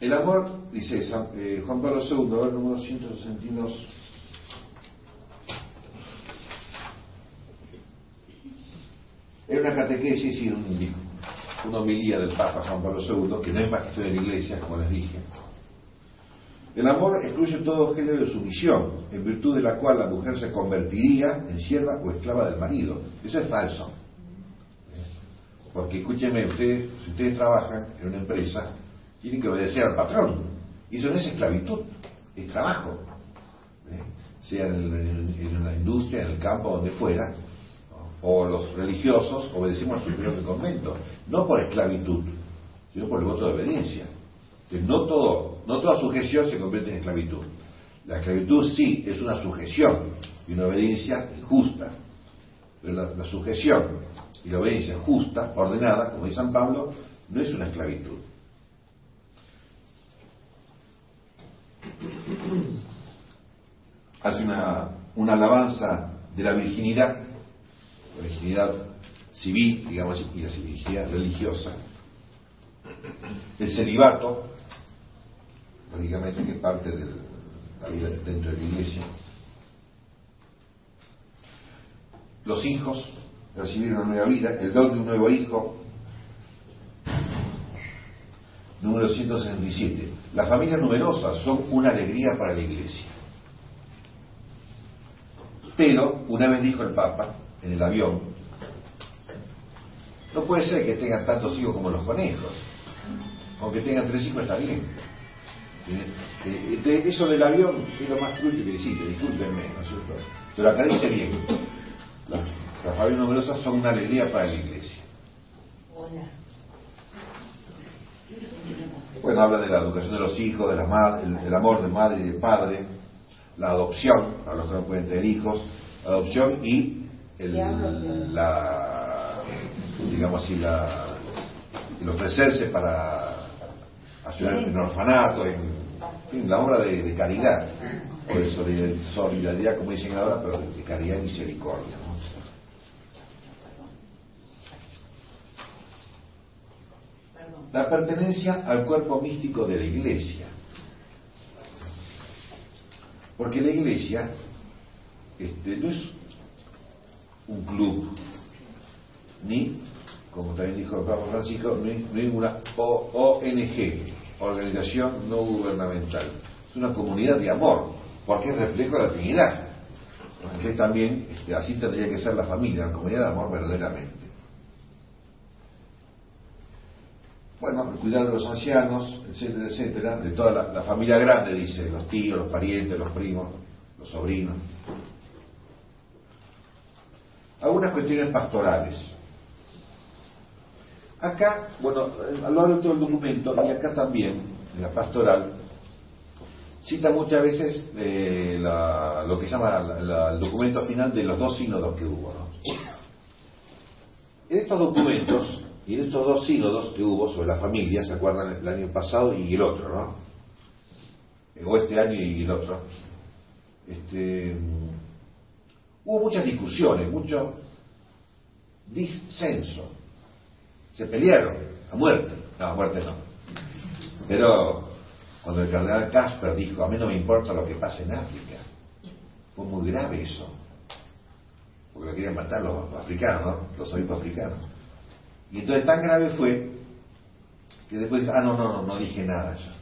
El amor, dice eh, Juan Pablo II, el número 162, Era una catequesis y una homilía del Papa Juan Pablo II, que no es más que de la Iglesia, como les dije, El amor excluye todo género de sumisión, en virtud de la cual la mujer se convertiría en sierva o esclava del marido. Eso es falso. Porque escúcheme, usted, si ustedes trabajan en una empresa, tienen que obedecer al patrón. Y eso no es esclavitud, es trabajo. ¿eh? Sea en, la industria, en el campo, donde fuera, o los religiosos obedecemos al superior del convento, no por esclavitud, sino por el voto de obediencia. Que no, todo, no toda sujeción se convierte en esclavitud. La esclavitud sí es una sujeción y una obediencia injusta. Pero la, sujeción y la obediencia justa, ordenada, como dice San Pablo, no es una esclavitud. Hace una, una alabanza de la virginidad, la virginidad civil, digamos, y la virginidad religiosa. El celibato, lógicamente que parte de la vida dentro de la iglesia. Los hijos, recibir una nueva vida, el don de un nuevo hijo. Número 167. Las familias numerosas son una alegría para la iglesia. Pero, una vez dijo el Papa, en el avión, no puede ser que tengan tantos hijos como los conejos. Aunque tengan tres hijos está bien. Eh, eh, eso del avión es lo más trucho que existe, discúlpenme, ¿no es cierto? Pero acá dice bien, las familias numerosas son una alegría para la iglesia. Bueno, habla de la educación de los hijos, de la el, amor de madre y de padre, la adopción, para los que no pueden tener hijos, la adopción y el, la, digamos así, la, el ofrecerse para ayudar en orfanato, en, la obra de, caridad, o de solidaridad, como dicen ahora, pero de, caridad y misericordia. La pertenencia al cuerpo místico de la iglesia. Porque la iglesia este, no es un club, ni, como también dijo el Papa Francisco, no es una ONG, organización no gubernamental. Es una comunidad de amor, porque es reflejo de la Trinidad. Entonces también, este, así tendría que ser la familia, la comunidad de amor verdaderamente. bueno, cuidar de los ancianos, etcétera, etcétera, de toda la, familia grande, dice, los tíos, los parientes, los primos, los sobrinos. Algunas cuestiones pastorales. Acá, bueno, a lo largo de todo el documento, y acá también, en la pastoral, cita muchas veces eh, lo que llama el documento final de los dos sínodos que hubo. En estos documentos, y en estos dos sínodos que hubo sobre la familia, ¿se acuerdan? El año pasado y el otro, ¿no? O este año y el otro. Este, hubo muchas discusiones, mucho disenso. Se pelearon a muerte. No, a muerte no. Pero cuando el cardenal Casper dijo, a mí no me importa lo que pase en África, fue muy grave eso. Porque lo querían matar los africanos, ¿no? Los obispos africanos. Y entonces tan grave fue que después dijo, ah, no, no, no, no dije nada ya.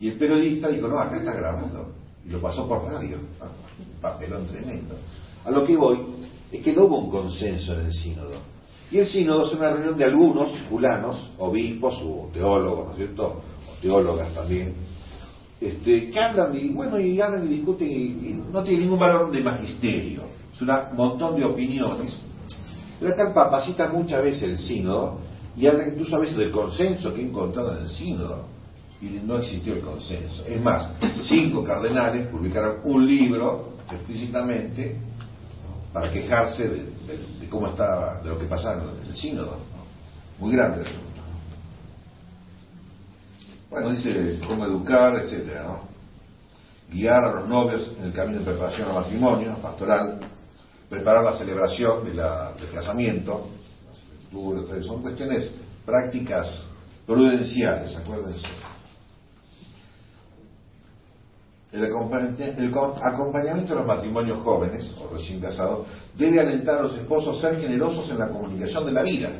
Y el periodista dijo, no, acá está grabando. Y lo pasó por radio. Un papelón tremendo. A lo que voy es que no hubo un consenso en el sínodo. Y el sínodo es una reunión de algunos fulanos, obispos o teólogos, ¿no es cierto? O teólogas también, este, que hablan y bueno, y hablan y discuten y, no tiene ningún valor de magisterio. Es un montón de opiniones pero acá el Papa cita muchas veces el sínodo y habla incluso a veces del consenso que he encontrado en el sínodo. Y no existió el consenso. Es más, cinco cardenales publicaron un libro explícitamente para quejarse de, cómo estaba, de lo que pasaba en el sínodo. Muy grande el. Bueno, dice cómo educar, etcétera, ¿no? Guiar a los novios en el camino de preparación al matrimonio, pastoral, preparar la celebración del casamiento. Son cuestiones prácticas prudenciales, acuérdense. El acompañamiento de los matrimonios jóvenes o recién casados debe alentar a los esposos a ser generosos en la comunicación de la vida.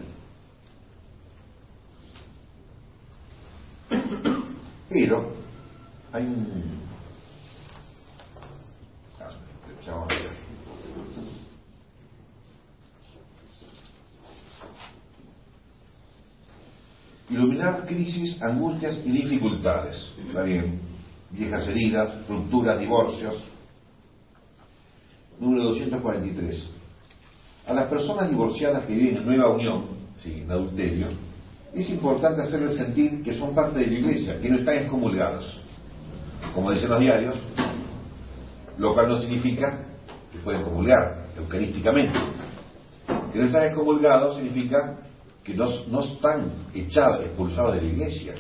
Pero hay un... Ah. Iluminar crisis, angustias y dificultades. Está bien. Viejas heridas, rupturas, divorcios. Número 243. A las personas divorciadas que viven en nueva unión, sí, en adulterio, es importante hacerles sentir que son parte de la iglesia, que no están excomulgados. Como dicen los diarios, lo cual no significa que pueden comulgar eucarísticamente. Que no están excomulgados significa que no están echados, expulsados de la iglesia.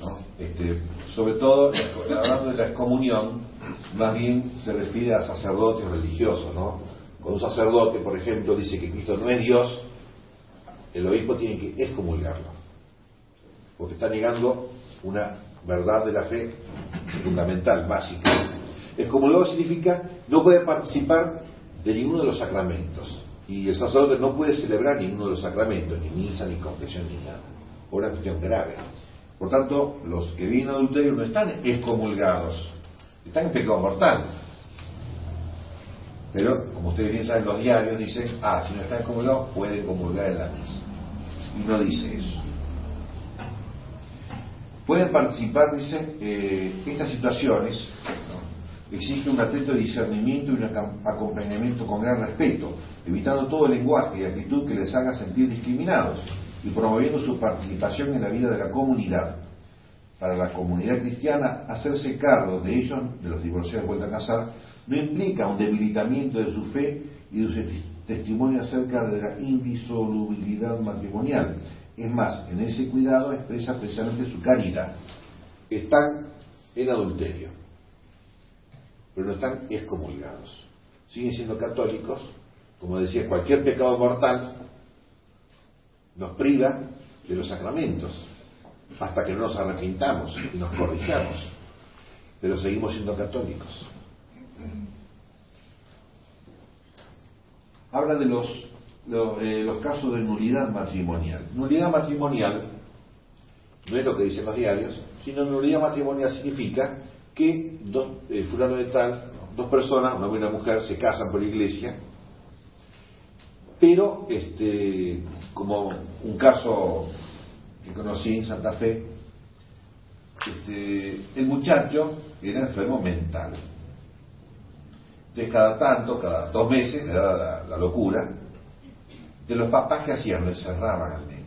¿No? Este, sobre todo, hablando de la excomunión, más bien se refiere a sacerdotes religiosos. ¿no? Cuando un sacerdote, por ejemplo, dice que Cristo no es Dios, el obispo tiene que excomulgarlo, porque está negando una verdad de la fe fundamental, básica. Excomulgado significa no puede participar de ninguno de los sacramentos. Y el sacerdote no puede celebrar ninguno de los sacramentos, ni misa, ni confesión, ni nada. Por una cuestión grave. Por tanto, los que viven adulterio no están excomulgados, están en pecado mortal. Pero, como ustedes bien saben, los diarios dicen, ah, si no están excomulgados, pueden comulgar en la. Y no dice eso. Pueden participar, dice, eh, estas situaciones ¿no? un atento discernimiento y un acompañamiento con gran respeto, evitando todo lenguaje y actitud que les haga sentir discriminados y promoviendo su participación en la vida de la comunidad. Para la comunidad cristiana, hacerse cargo de ellos, de los divorciados vuelta a casar, no implica un debilitamiento de su fe y de su testimonio acerca de la indisolubilidad matrimonial. Es más, en ese cuidado expresa precisamente su caridad. Están en adulterio, pero no están excomulgados. Siguen siendo católicos, como decía, cualquier pecado mortal nos priva de los sacramentos, hasta que no nos arrepintamos y nos corrijamos, pero seguimos siendo católicos. Habla de los, los, eh, los casos de nulidad matrimonial. Nulidad matrimonial no es lo que dicen los diarios, sino nulidad matrimonial significa que dos, eh, fulano de tal, dos personas, una buena mujer, se casan por la iglesia, pero este, como un caso que conocí en Santa Fe, este, el muchacho era enfermo mental. Entonces cada tanto, cada dos meses, daba la, la locura, de los papás que hacían, lo encerraban al nene.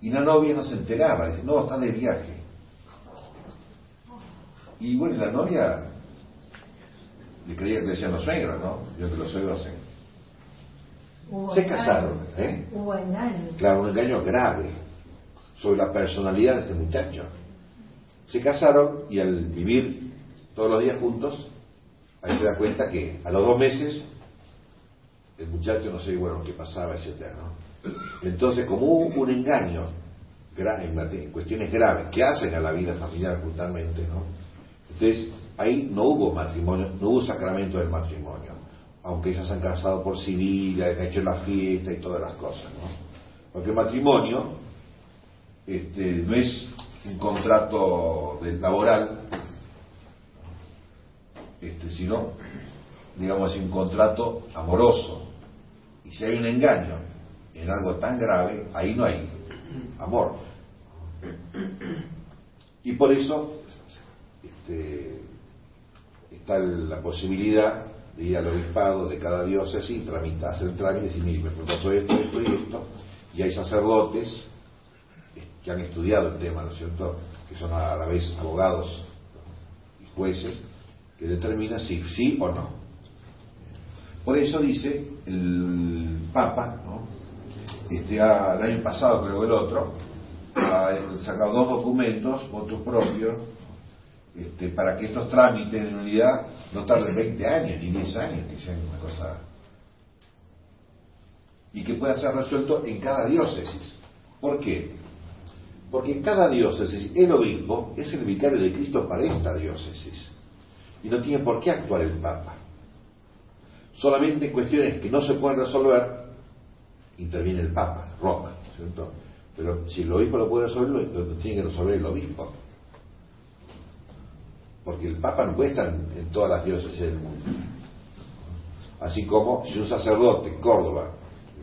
Y la novia no se enteraba, dice, no, está de viaje. Y bueno, la novia le creía que le decían los suegros, ¿no? Yo que los suegros hacen. Hubo Se engaño. casaron, ¿eh? Hubo engaño. Claro, un engaño grave sobre la personalidad de este muchacho. Se casaron y al vivir todos los días juntos, ahí se da cuenta que a los dos meses el muchacho no sé bueno qué pasaba, etcétera, ¿no? Entonces, como hubo un engaño en cuestiones graves que hacen a la vida familiar justamente, ¿no? Entonces, ahí no hubo matrimonio, no hubo sacramento del matrimonio, aunque ellas se han casado por civil, han hecho la fiesta y todas las cosas, ¿no? Porque el matrimonio este, no es un contrato de- laboral, este, sino, digamos así, un contrato amoroso. Y si hay un engaño en algo tan grave, ahí no hay amor. Y por eso este, está la posibilidad de ir al obispado de cada diócesis tramitar, hacer el trámite y decir, me pasó esto, esto y esto. Y hay sacerdotes que han estudiado el tema, ¿no es cierto?, que son a la vez abogados y jueces, que determinan si sí o no. Por eso dice el Papa, ¿no? este, el año pasado creo que el otro, ha sacado dos documentos, votos propios, este, para que estos trámites de nulidad no tarden 20 años ni 10 años, que sean una cosa... y que pueda ser resuelto en cada diócesis. ¿Por qué? Porque en cada diócesis el obispo es el vicario de Cristo para esta diócesis y no tiene por qué actuar el Papa. Solamente en cuestiones que no se pueden resolver, interviene el Papa, Roma, ¿cierto? Pero si el obispo lo puede resolver, lo tiene que resolver el obispo. Porque el Papa no puede estar en todas las diócesis del mundo. Así como si un sacerdote en Córdoba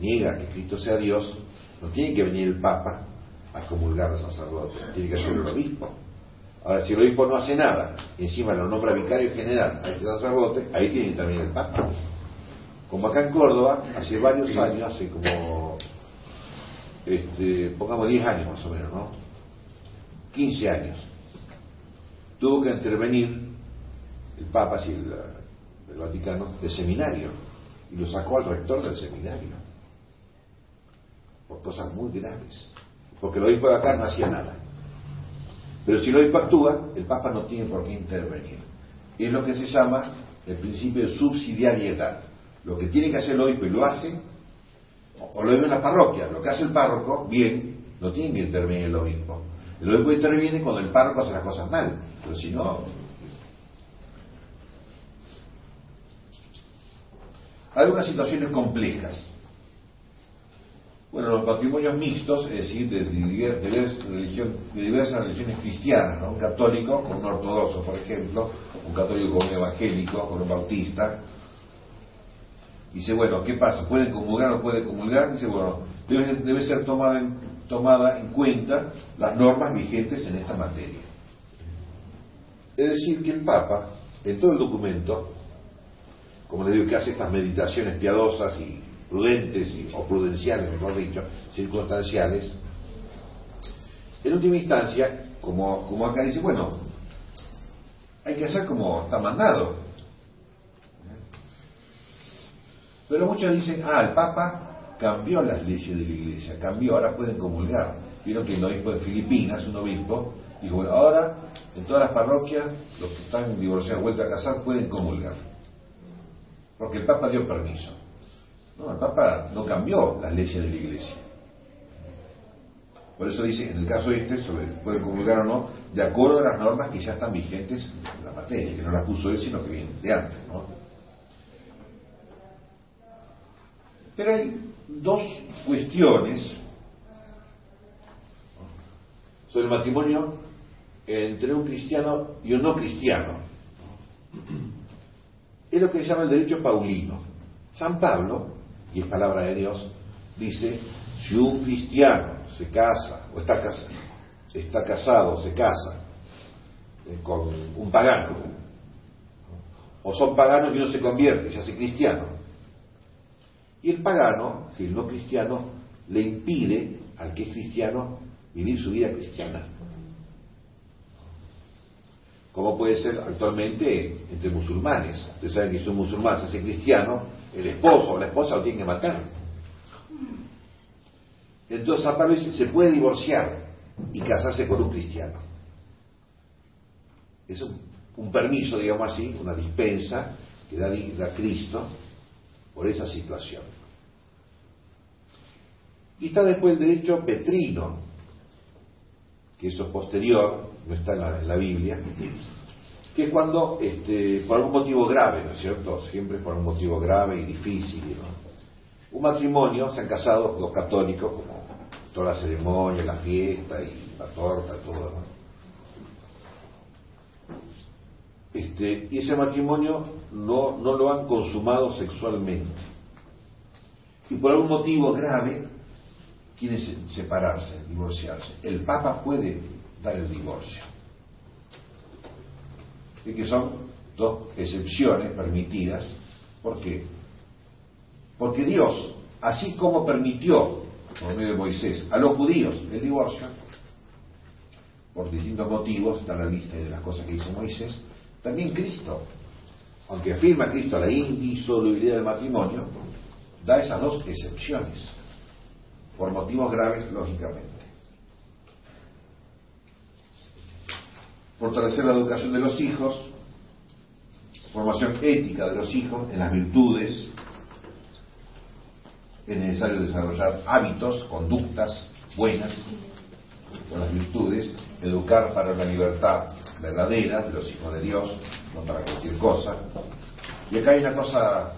niega que Cristo sea Dios, no tiene que venir el Papa a comulgar al sacerdote, tiene que ser el obispo. Ahora, si el obispo no hace nada y encima lo nombra vicario general a este sacerdote, ahí tiene también el Papa. Como acá en Córdoba, hace varios años, hace como, este, pongamos 10 años más o menos, ¿no? 15 años, tuvo que intervenir el Papa, si el, Vaticano, de seminario, y lo sacó al rector del seminario, por cosas muy graves, porque el obispo de acá no hacía nada. Pero si el obispo actúa, el Papa no tiene por qué intervenir. Y es lo que se llama el principio de subsidiariedad. Lo que tiene que hacer el obispo y lo hace, o lo mismo en la parroquia, lo que hace el párroco, bien, no tiene que intervenir el obispo. El obispo interviene cuando el párroco hace las cosas mal, pero si no... Hay algunas situaciones complejas. Bueno, los matrimonios mixtos, es decir, de, diversas, religión, de diversas religiones cristianas, ¿no? un católico con un ortodoxo, por ejemplo, un católico con un evangélico, con un bautista. Dice, bueno, ¿qué pasa? ¿Pueden comulgar o no pueden comulgar? Dice, bueno, debe, ser tomada en, tomada en cuenta las normas vigentes en esta materia. Es decir, que el Papa, en todo el documento, como le digo, que hace estas meditaciones piadosas y prudentes o prudenciales, mejor dicho, circunstanciales, en última instancia, como, como acá dice, bueno, hay que hacer como está mandado. Pero muchos dicen, ah, el Papa cambió las leyes de la Iglesia, cambió, ahora pueden comulgar. Vieron que el obispo de Filipinas, un obispo, dijo, bueno, ahora en todas las parroquias, los que están divorciados, vuelta a casar, pueden comulgar. Porque el Papa dio permiso. No, el Papa no cambió las leyes de la Iglesia. Por eso dice, en el caso este, sobre comulgar o no, de acuerdo a las normas que ya están vigentes en la materia, que no las puso él, sino que vienen de antes, ¿no? Pero hay dos cuestiones sobre el matrimonio entre un cristiano y un no cristiano. Es lo que se llama el derecho paulino. San Pablo y es palabra de Dios, dice, si un cristiano se casa o está, casado, está casado, se casa eh, con un pagano, o son paganos y uno se convierte, se hace cristiano, y el pagano, si el no cristiano, le impide al que es cristiano vivir su vida cristiana. Como puede ser actualmente entre musulmanes. Ustedes saben que si un musulmán se hace cristiano, el esposo o la esposa lo tiene que matar. Entonces San Pablo dice, se puede divorciar y casarse con un cristiano. Es un, permiso, digamos así, una dispensa que da, da Cristo por esa situación. Y está después el derecho petrino, que eso es posterior, no está en la, Biblia, que es cuando, este, por algún motivo grave, ¿no es cierto? Siempre por un motivo grave y difícil. ¿no? Un matrimonio, se han casado los católicos, como toda la ceremonia, la fiesta y la torta, todo. ¿no? Este, y ese matrimonio no, no lo han consumado sexualmente. Y por algún motivo grave quieren separarse, divorciarse. El Papa puede dar el divorcio y que son dos excepciones permitidas. ¿Por qué? Porque Dios, así como permitió, por medio de Moisés, a los judíos el divorcio, por distintos motivos, está la lista de las cosas que dice Moisés, también Cristo, aunque afirma Cristo la indisolubilidad del matrimonio, da esas dos excepciones, por motivos graves, lógicamente. fortalecer la educación de los hijos, formación ética de los hijos en las virtudes, es necesario desarrollar hábitos, conductas buenas con las virtudes, educar para la libertad verdadera de los hijos de Dios, no para cualquier cosa. Y acá hay una cosa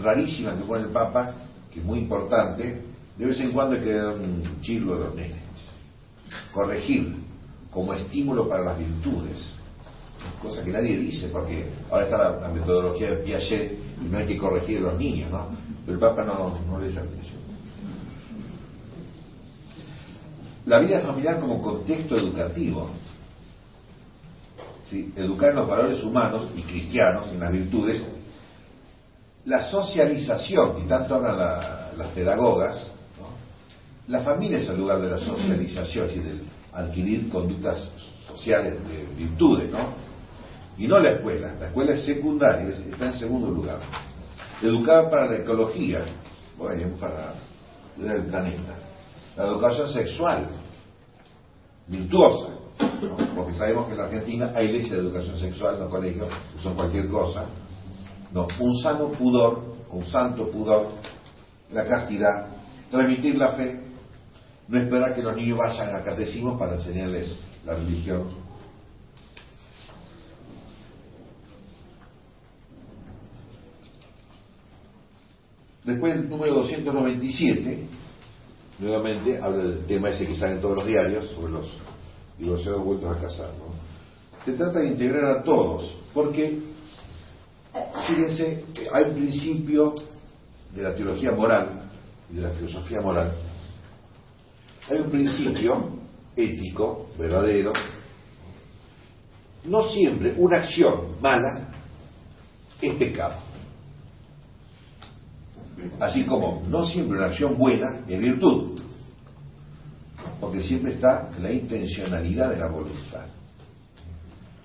rarísima que pone el Papa, que es muy importante, de vez en cuando hay que dar un chirlo de los nenes, corregir como estímulo para las virtudes, cosa que nadie dice, porque ahora está la, metodología de Piaget y no hay que corregir a los niños, ¿no? Pero el Papa no, no le llama. La vida familiar como contexto educativo. Educar en los valores humanos y cristianos, en las virtudes. La socialización, y tanto hablan la- las pedagogas. La familia es el lugar de la socialización y del adquirir conductas sociales de virtudes, ¿no? Y no la escuela. La escuela es secundaria, es- está en segundo lugar. Educar para la ecología, bueno, para el planeta. La educación sexual, virtuosa, porque sabemos que en la Argentina hay leyes de educación sexual en los colegios, que son cualquier cosa. No, un sano pudor, un santo pudor, la castidad, transmitir la fe, no esperar que los niños vayan a catecismos para enseñarles la religión. Después el número 297, nuevamente habla del tema ese que sale en todos los diarios sobre los divorciados vueltos a casar. ¿no? Se trata de integrar a todos, porque, fíjense, hay un principio de la teología moral y de la filosofía moral. Hay un principio ético, verdadero. No siempre una acción mala es pecado. Así como no siempre una acción buena es virtud, porque siempre está la intencionalidad de la voluntad.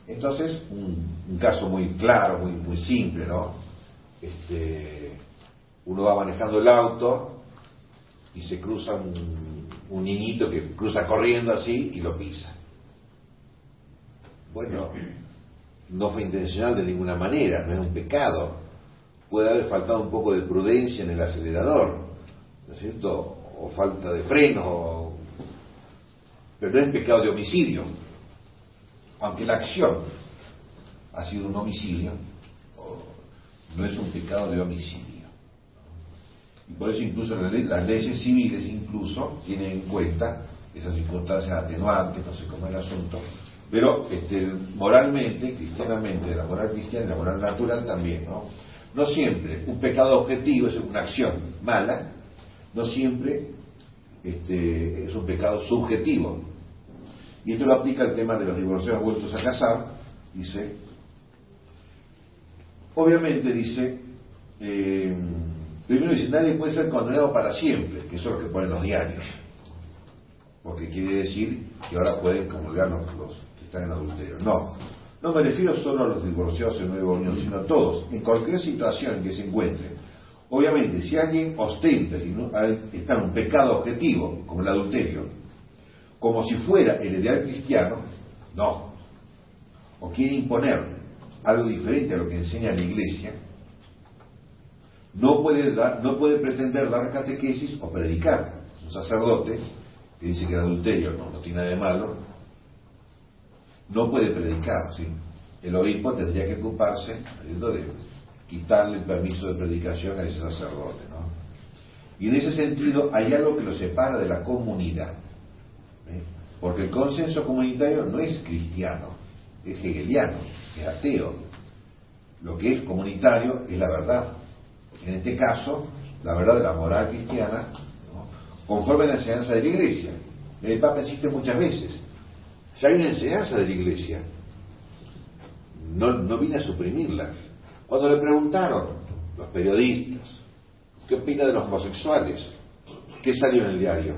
Entonces, un, caso muy claro, muy, muy simple, ¿no? Este, uno va manejando el auto y se cruza un, un niñito que cruza corriendo así y lo pisa. Bueno, no fue intencional de ninguna manera, no es un pecado. Puede haber faltado un poco de prudencia en el acelerador, ¿no es cierto? O falta de freno, pero no es pecado de homicidio. Aunque la acción ha sido un homicidio, no es un pecado de homicidio. Y por eso incluso las le- las leyes civiles incluso tienen en cuenta esas circunstancias atenuantes, no sé cómo es el asunto, pero este, moralmente, cristianamente, la moral cristiana y la moral natural también, ¿no? No siempre un pecado objetivo es una acción mala, no siempre este, es un pecado subjetivo. Y esto lo aplica al tema de los divorciados vueltos a casar, dice, obviamente dice, eh, primero dice, nadie puede ser condenado para siempre, que eso es lo que ponen los diarios, porque quiere decir que ahora pueden comulgar los, que están en adulterio. No, no me refiero solo a los divorciados en nueva unión, sino a todos, en cualquier situación en que se encuentren. Obviamente, si alguien ostenta, si está en un pecado objetivo, como el adulterio, como si fuera el ideal cristiano, no. O quiere imponer algo diferente a lo que enseña la iglesia, no puede, dar, no puede pretender dar catequesis o predicar. Un sacerdote que dice que el adulterio no, tiene nada de malo, no puede predicar. El obispo tendría que ocuparse de quitarle el permiso de predicación a ese sacerdote. ¿no? Y en ese sentido hay algo que lo separa de la comunidad. Porque el consenso comunitario no es cristiano, es hegeliano, es ateo. Lo que es comunitario es la verdad. En este caso, la verdad de la moral cristiana, ¿no? conforme a la enseñanza de la Iglesia. El Papa insiste muchas veces. Si hay una enseñanza de la Iglesia, no, no vine a suprimirla. Cuando le preguntaron los periodistas, ¿qué opina de los homosexuales? ¿Qué salió en el diario?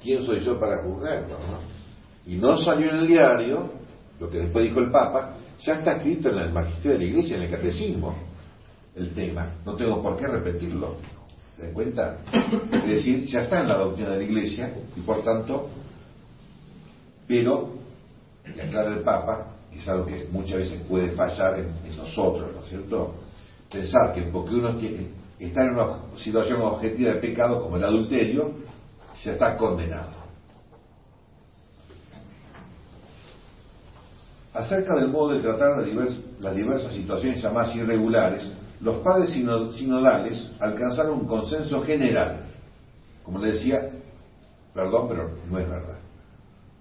¿Quién soy yo para juzgarlo? Y no salió en el diario, lo que después dijo el Papa, ya está escrito en el magisterio de la Iglesia, en el catecismo, el tema. No tengo por qué repetirlo. ¿Se dan cuenta? Es decir, ya está en la doctrina de la Iglesia y por tanto, pero, y aclara el Papa, es algo que muchas veces puede fallar en, nosotros, ¿no es cierto? Pensar que porque uno está en una situación objetiva de pecado como el adulterio, ya está condenado. Acerca del modo de tratar las diversas situaciones llamadas irregulares, los padres sino- sinodales alcanzaron un consenso general. Como le decía, perdón, pero no es verdad.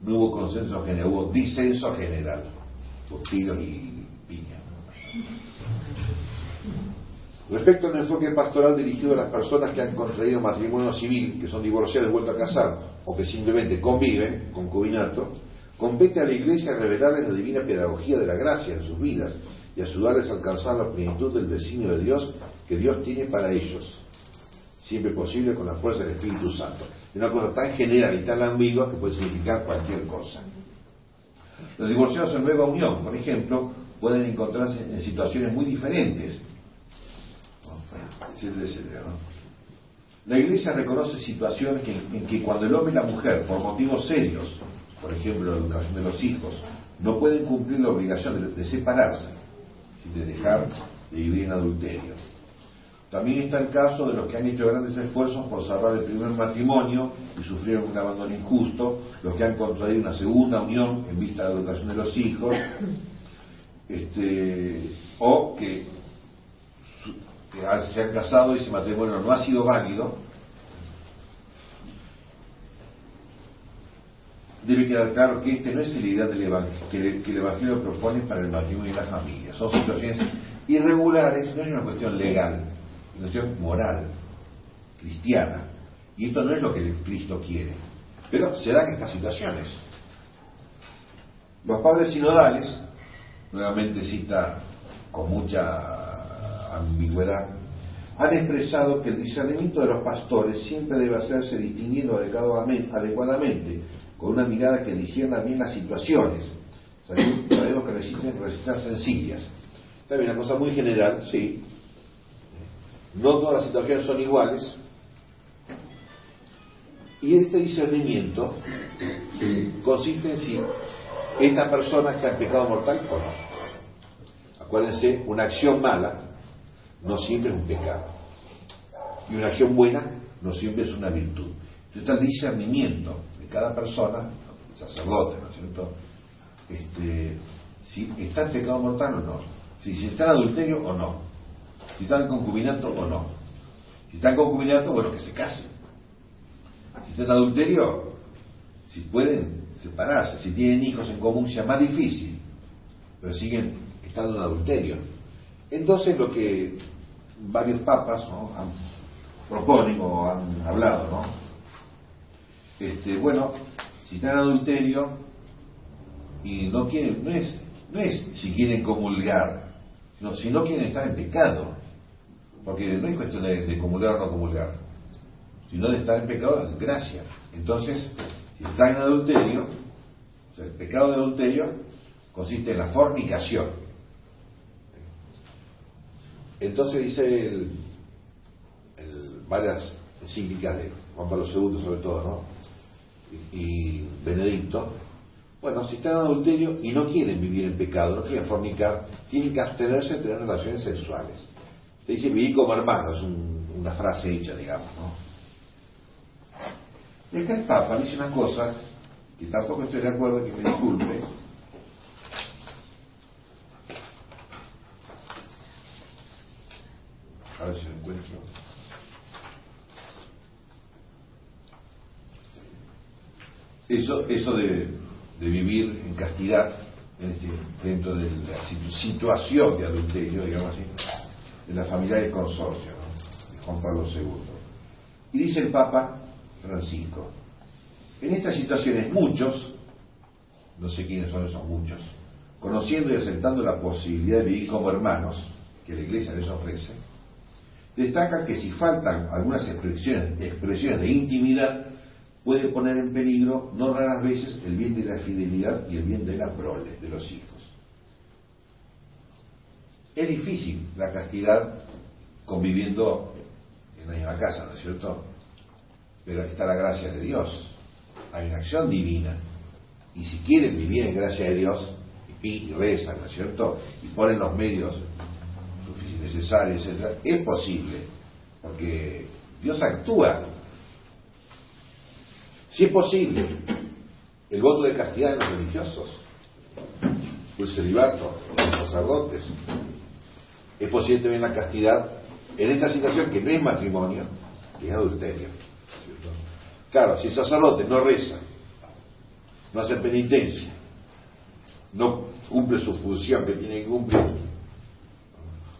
No hubo consenso general, hubo disenso general. Tiros y piñas. Respecto al enfoque pastoral dirigido a las personas que han contraído matrimonio civil, que son divorciados y vuelto a casar, o que simplemente conviven, concubinato, compete a la Iglesia revelarles la divina pedagogía de la gracia en sus vidas y ayudarles a alcanzar la plenitud del designio de Dios que Dios tiene para ellos, siempre posible con la fuerza del Espíritu Santo. Es una cosa tan general y tan ambigua que puede significar cualquier cosa. Los divorciados en nueva unión, por ejemplo, pueden encontrarse en situaciones muy diferentes la Iglesia reconoce situaciones en que cuando el hombre y la mujer, por motivos serios, por ejemplo la educación de los hijos, no pueden cumplir la obligación de, separarse, de dejar de vivir en adulterio. También está el caso de los que han hecho grandes esfuerzos por salvar el primer matrimonio y sufrieron un abandono injusto, los que han contraído una segunda unión en vista de la educación de los hijos, este, o que se han casado y ese matrimonio no ha sido válido, debe quedar claro que este no es el ideal que, el Evangelio propone para el matrimonio y la familia. Son situaciones irregulares, no es una cuestión legal, es una cuestión moral, cristiana. Y esto no es lo que Cristo quiere. Pero se dan estas situaciones. Los padres sinodales, nuevamente cita con mucha ambigüedad, han expresado que el discernimiento de los pastores siempre debe hacerse distinguiendo adecuadamente, con una mirada que discierna bien las situaciones. Sabemos que necesitan recetas sencillas. También una cosa muy general, sí. No todas las situaciones son iguales. Y este discernimiento consiste en si esta persona está en pecado mortal o no. Acuérdense, una acción mala no siempre es un pecado. Y una acción buena no siempre es una virtud. Entonces el discernimiento de cada persona, sacerdote, ¿no es cierto? Este, si está en pecado mortal o no, si, está en adulterio o no, si está en concubinato o no. Si está en concubinato, bueno, que se case. Si está en adulterio, si pueden separarse, si tienen hijos en común, sea más difícil, pero siguen estando en adulterio. Entonces lo que varios papas proponen o han hablado, ¿no? Este, bueno, si están en adulterio y no quieren, no es, no es si quieren comulgar, sino si no quieren estar en pecado, porque no es cuestión de, comulgar o no comulgar, sino de estar en pecado en gracia. Entonces, si están en adulterio, o sea, el pecado de adulterio consiste en la fornicación entonces dice el, varias encíclicas de Juan Pablo II sobre todo, ¿no? Y, Benedicto, bueno, si están en adulterio y no quieren vivir en pecado, no quieren fornicar, tienen que abstenerse de tener relaciones sexuales. Se dice vivir como hermanos, es una frase hecha, digamos, ¿no? Y acá el Papa dice una cosa que tampoco estoy de acuerdo, que me disculpe, Eso, eso de, vivir en castidad dentro de la situación de adulterio, digamos así, de la familia de consorcio, de Juan Pablo II. Y dice el Papa Francisco, en estas situaciones muchos, no sé quiénes son esos muchos, conociendo y aceptando la posibilidad de vivir como hermanos que la Iglesia les ofrece, destaca que si faltan algunas expresiones, expresiones de intimidad, puede poner en peligro, no raras veces, el bien de la fidelidad y el bien de la prole, de los hijos. Es difícil la castidad conviviendo en la misma casa, ¿no es cierto? Pero está la gracia de Dios, hay una acción divina. Y si quieren vivir en gracia de Dios, y rezan, ¿no es cierto? Y ponen los medios necesarios, etc., es posible, porque Dios actúa. Si es posible, el voto de castidad de los religiosos, el celibato, los sacerdotes, es posible también la castidad en esta situación que no es matrimonio, que es adulterio. Claro, si el sacerdote no reza, no hace penitencia, no cumple su función que tiene que cumplir,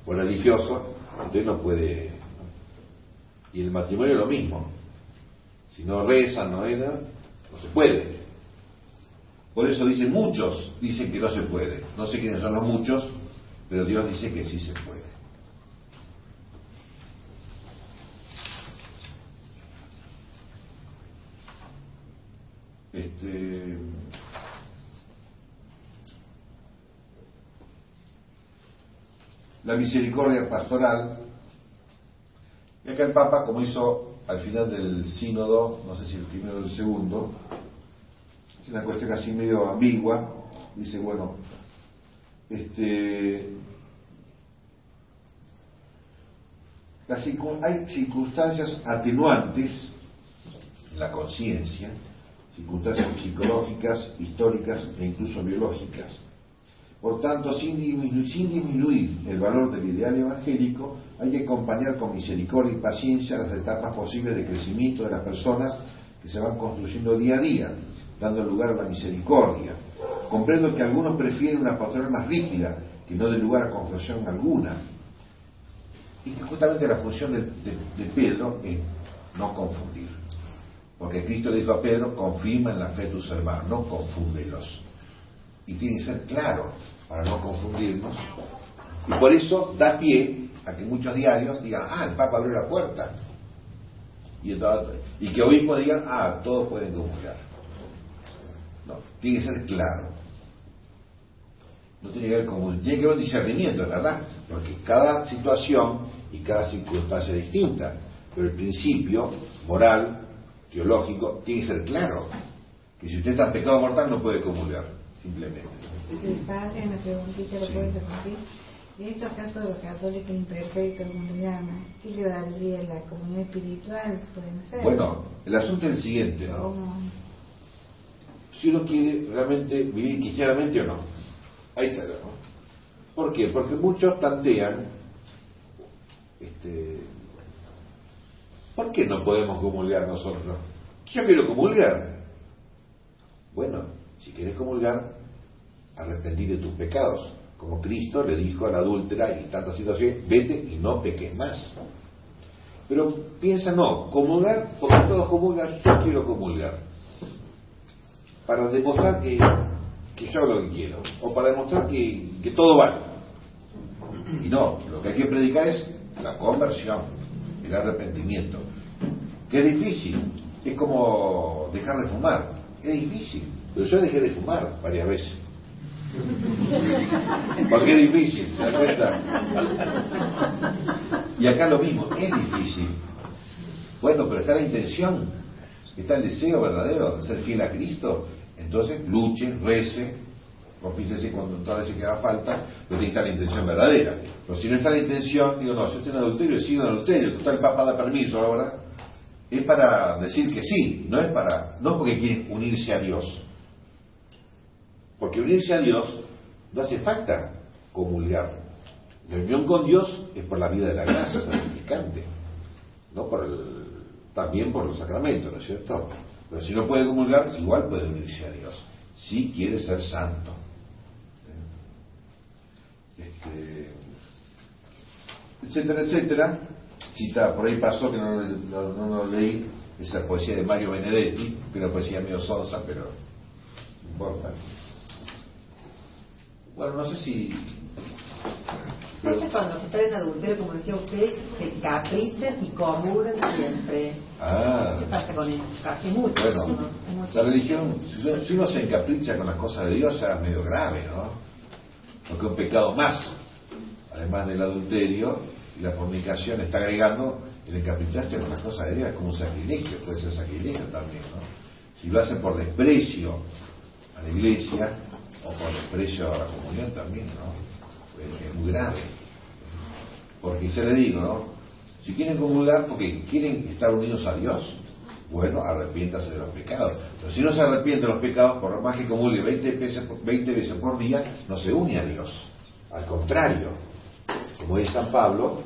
o religioso, entonces no puede. Y el matrimonio es lo mismo. Si no rezan, no era, no se puede. Por eso dicen muchos, dicen que no se puede. No sé quiénes son los muchos, pero Dios dice que sí se puede. Este, la misericordia pastoral. Y acá el Papa, como hizo al final del sínodo, no sé si el primero o el segundo, es una cuestión así medio ambigua, dice, bueno, este, hay circunstancias atenuantes en la conciencia, circunstancias psicológicas, históricas e incluso biológicas. Por tanto, sin disminuir, sin disminuir, el valor del ideal evangélico, hay que acompañar con misericordia y paciencia las etapas posibles de crecimiento de las personas que se van construyendo día a día, dando lugar a la misericordia. Comprendo que algunos prefieren una pastoral más rígida, que no dé lugar a confesión alguna. Y que justamente la función de, de Pedro es no confundir. Porque Cristo le dijo a Pedro, confirma en la fe tus hermanos, no confúndelos. Y tiene que ser claro para no confundirnos. Y por eso da pie a que muchos diarios digan, ah, el Papa abrió la puerta. Y, que obispos digan, ah, todos pueden comulgar. No, tiene que ser claro. No tiene que ver con tiene que ver discernimiento, ¿verdad? Porque cada situación y cada circunstancia es distinta. Pero el principio moral teológico, tiene que ser claro. Que si usted está en pecado mortal no puede comulgar, simplemente. El padre, una preguntita, ¿lo puede repetir? En estos casos de los católicos imperfectos, como le llaman, ¿qué le valdría la comunión espiritual? Pueden ser. Bueno, el asunto es el siguiente, ¿no? Si uno quiere realmente vivir cristianamente o no. Ahí está, ¿no? ¿Por qué? Porque muchos tantean este, ¿Por qué no podemos comulgar nosotros? Yo quiero comulgar. Bueno, si quieres comulgar, arrepentí de tus pecados. Como Cristo le dijo a la adúltera y tantas situaciones, vete y no peques más. Pero piensa, no, comulgar, porque todos comulgan, yo quiero comulgar. Para demostrar que, que yo lo que quiero. O para demostrar que, que todo vale. Y no, lo que hay que predicar es la conversión el arrepentimiento, que es difícil, es como dejar de fumar, es difícil, pero yo dejé de fumar varias veces. Porque es difícil, ¿se da cuenta? Y acá lo mismo, es difícil. Bueno, pero está la intención, está el deseo verdadero de ser fiel a Cristo. Entonces luche, rece, confísese cuando todas veces que haga falta, pero tiene que estar la intención verdadera. Pero si no está la intención, digo, no, si estoy en adulterio, sigo en adulterio, está el Papa da permiso ahora, es para decir que sí, no es para, no porque quieren unirse a Dios. Porque unirse a Dios no hace falta comulgar. La unión con Dios es por la vida de la gracia santificante, no por el, también por los sacramentos, ¿no es cierto? Pero si no puede comulgar, igual puede unirse a Dios, si quiere ser santo. Este, etcétera, etcétera. Cita, por ahí pasó que no, lo leí, esa poesía de Mario Benedetti, que una poesía medio sonsa, pero no importa. Bueno, no sé si... Forse cuando se está en adulterio, como decía usted, se caprichan y comulgan siempre. Ah. ¿Qué pasa con eso? Casi mucho. Bueno, la religión, si uno se encapricha con las cosas de Dios, ya es medio grave, ¿no? Porque un pecado más además del adulterio y la fornicación, está agregando el encapricharse con las cosas de Dios, es como un sacrilegio, puede ser sacrilegio también, ¿no? Si lo hacen por desprecio a la iglesia o por desprecio a la comunión también, ¿no? es muy grave. Porque ya le digo, ¿no? Si quieren comulgar porque quieren estar unidos a Dios, bueno, arrepiéntase de los pecados. Pero si no se arrepiente de los pecados, por más que comulgue 20 veces, 20 veces por día, no se une a Dios. Al contrario, como dice San Pablo,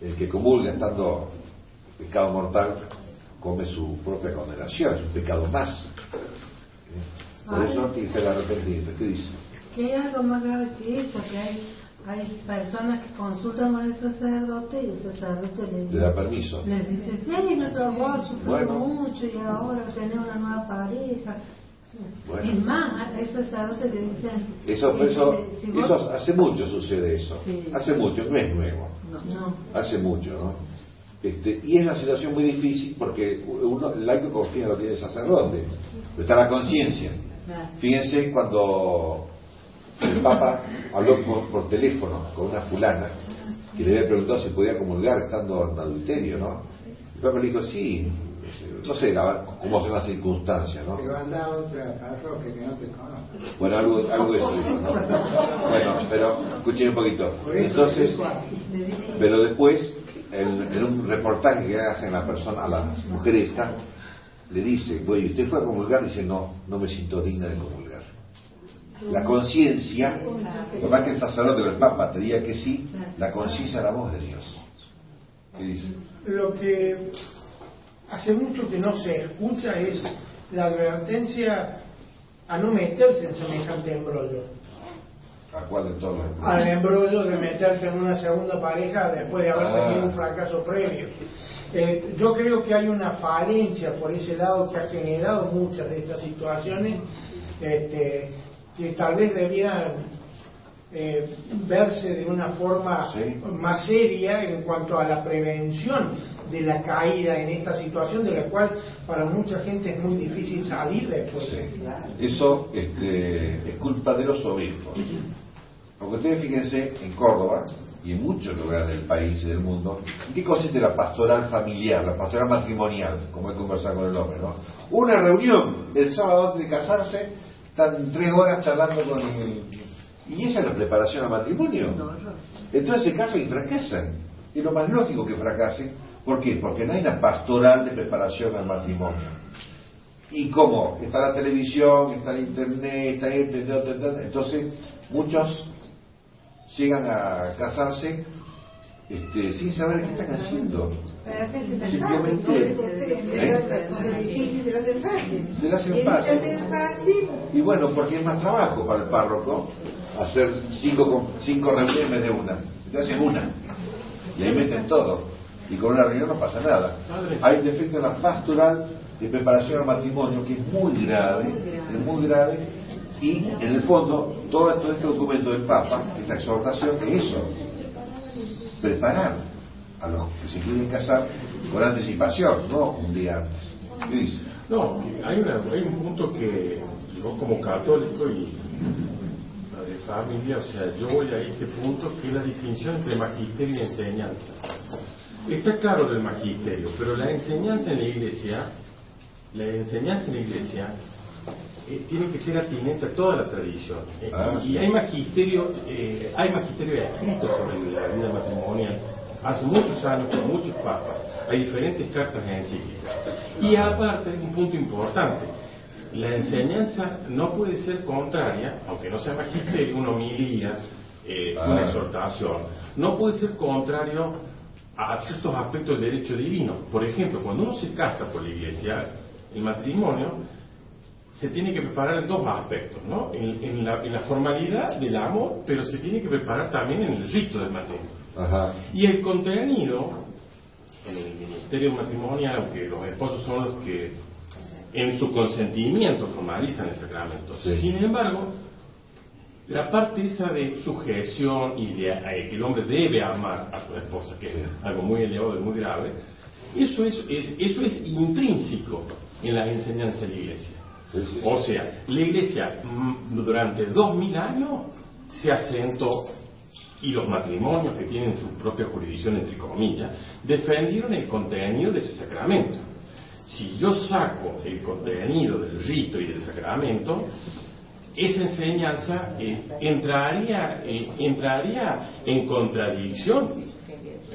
el que comulga estando pecado mortal come su propia condenación, es un pecado más. Por eso tiene que ser arrepentido. ¿Qué dice? Que hay algo más grave que eso, que hay hay personas que consultan con el sacerdote y el sacerdote le, Le da permiso. les dice, sí, nuestro vos sufrió Bueno. mucho y ahora tenés una nueva pareja. Bueno. Es más, ese sacerdote le dicen, Eso, eso, este, si vos- eso hace mucho sucede eso. Sí. Hace mucho, no es nuevo. no, Hace mucho, ¿no? Este, y es una situación muy difícil porque uno, el laico confía en lo que tiene el sacerdote. Está la conciencia. Fíjense cuando el Papa habló por, por teléfono con una fulana que le había preguntado si podía comulgar estando en adulterio, ¿no? El Papa le dijo, sí, no sé la- cómo son las circunstancias, ¿no? Te van a dar otra parroquia que no te conozco. Bueno, algo, algo de eso dijo, ¿no? Bueno, pero escuchen un poquito. Entonces, pero después, en, en un reportaje que hacen la persona, a la mujer esta, le dice, bueno, ¿y usted fue a comulgar? Dice, no, no me siento digna de comulgar. La conciencia, por más que el sacerdote o el papa te diga que sí, la conciencia es la voz de Dios. ¿Qué dice? Lo que hace mucho que no se escucha es la advertencia a no meterse en semejante embrollo. ¿A cuál de todos los Al embrollo de meterse en una segunda pareja después de haber Ah. tenido un fracaso previo. Eh, yo creo que hay una falencia por ese lado que ha generado muchas de estas situaciones este, que tal vez debieran eh, verse de una forma Sí. más seria en cuanto a la prevención de la caída en esta situación de la cual para mucha gente es muy difícil salir después. Sí. Eso este, es culpa de los obispos. Porque ustedes fíjense en Córdoba y en muchos lugares del país y del mundo, ¿en qué consiste la pastoral familiar, la pastoral matrimonial, como he conversado con el hombre, ¿no? Una reunión el sábado antes de casarse, están tres horas charlando con el... Y esa es la preparación al matrimonio. Entonces se casan y fracasan. Y lo más lógico que fracasen. ¿Por qué? Porque no hay una pastoral de preparación al matrimonio. ¿Y cómo? Está la televisión, está el internet, está esto. Entonces, muchos llegan a casarse este, sin saber qué están haciendo. Simplemente, ¿eh? se se lo hacen fácil. Se lo hacen Y. Se bueno, porque es más trabajo para el párroco hacer cinco, cinco reuniones en vez de una. Entonces hacen una. Y ahí meten todo. Y con una reunión no pasa nada. Hay un defecto en la pastoral de preparación al matrimonio que es muy grave, es muy grave. Y en el fondo, todo esto, este documento del Papa, esta exhortación, es eso. Preparar a los que se quieren casar con anticipación, no un día antes. ¿Qué dice? No, hay, una, hay un punto que yo como católico y de familia, o sea, yo voy a este punto que es la distinción entre magisterio y enseñanza. Está claro del magisterio, pero la enseñanza en la iglesia, la enseñanza en la iglesia eh, tiene que ser atinente a toda la tradición. Eh, Ah, y sí. hay magisterio, eh, hay magisterio escrito sobre la vida matrimonial hace muchos años con muchos papas. Hay diferentes cartas encíclicas. Y aparte, un punto importante, la enseñanza no puede ser contraria, aunque no sea magisterio, una homilía, eh, una Ah. exhortación, no puede ser contrario a ciertos aspectos del derecho divino. Por ejemplo, cuando uno se casa por la iglesia, el matrimonio se tiene que preparar en dos aspectos, ¿no? En, en la, en la formalidad del amor, pero se tiene que preparar también en el rito del matrimonio. Ajá. Y el contenido, en el ministerio matrimonial, aunque los esposos son los que en su consentimiento formalizan el sacramento. Sí. Sin embargo, la parte esa de sujeción y de eh, que el hombre debe amar a su esposa, que es algo muy elevado y muy grave, eso es, es- eso es intrínseco en la enseñanza de la iglesia. O sea, la iglesia mm, durante dos mil años se asentó y los matrimonios que tienen su propia jurisdicción, entre comillas, defendieron el contenido de ese sacramento. Si yo saco el contenido del rito y del sacramento, esa enseñanza eh, entraría, eh, entraría en contradicción.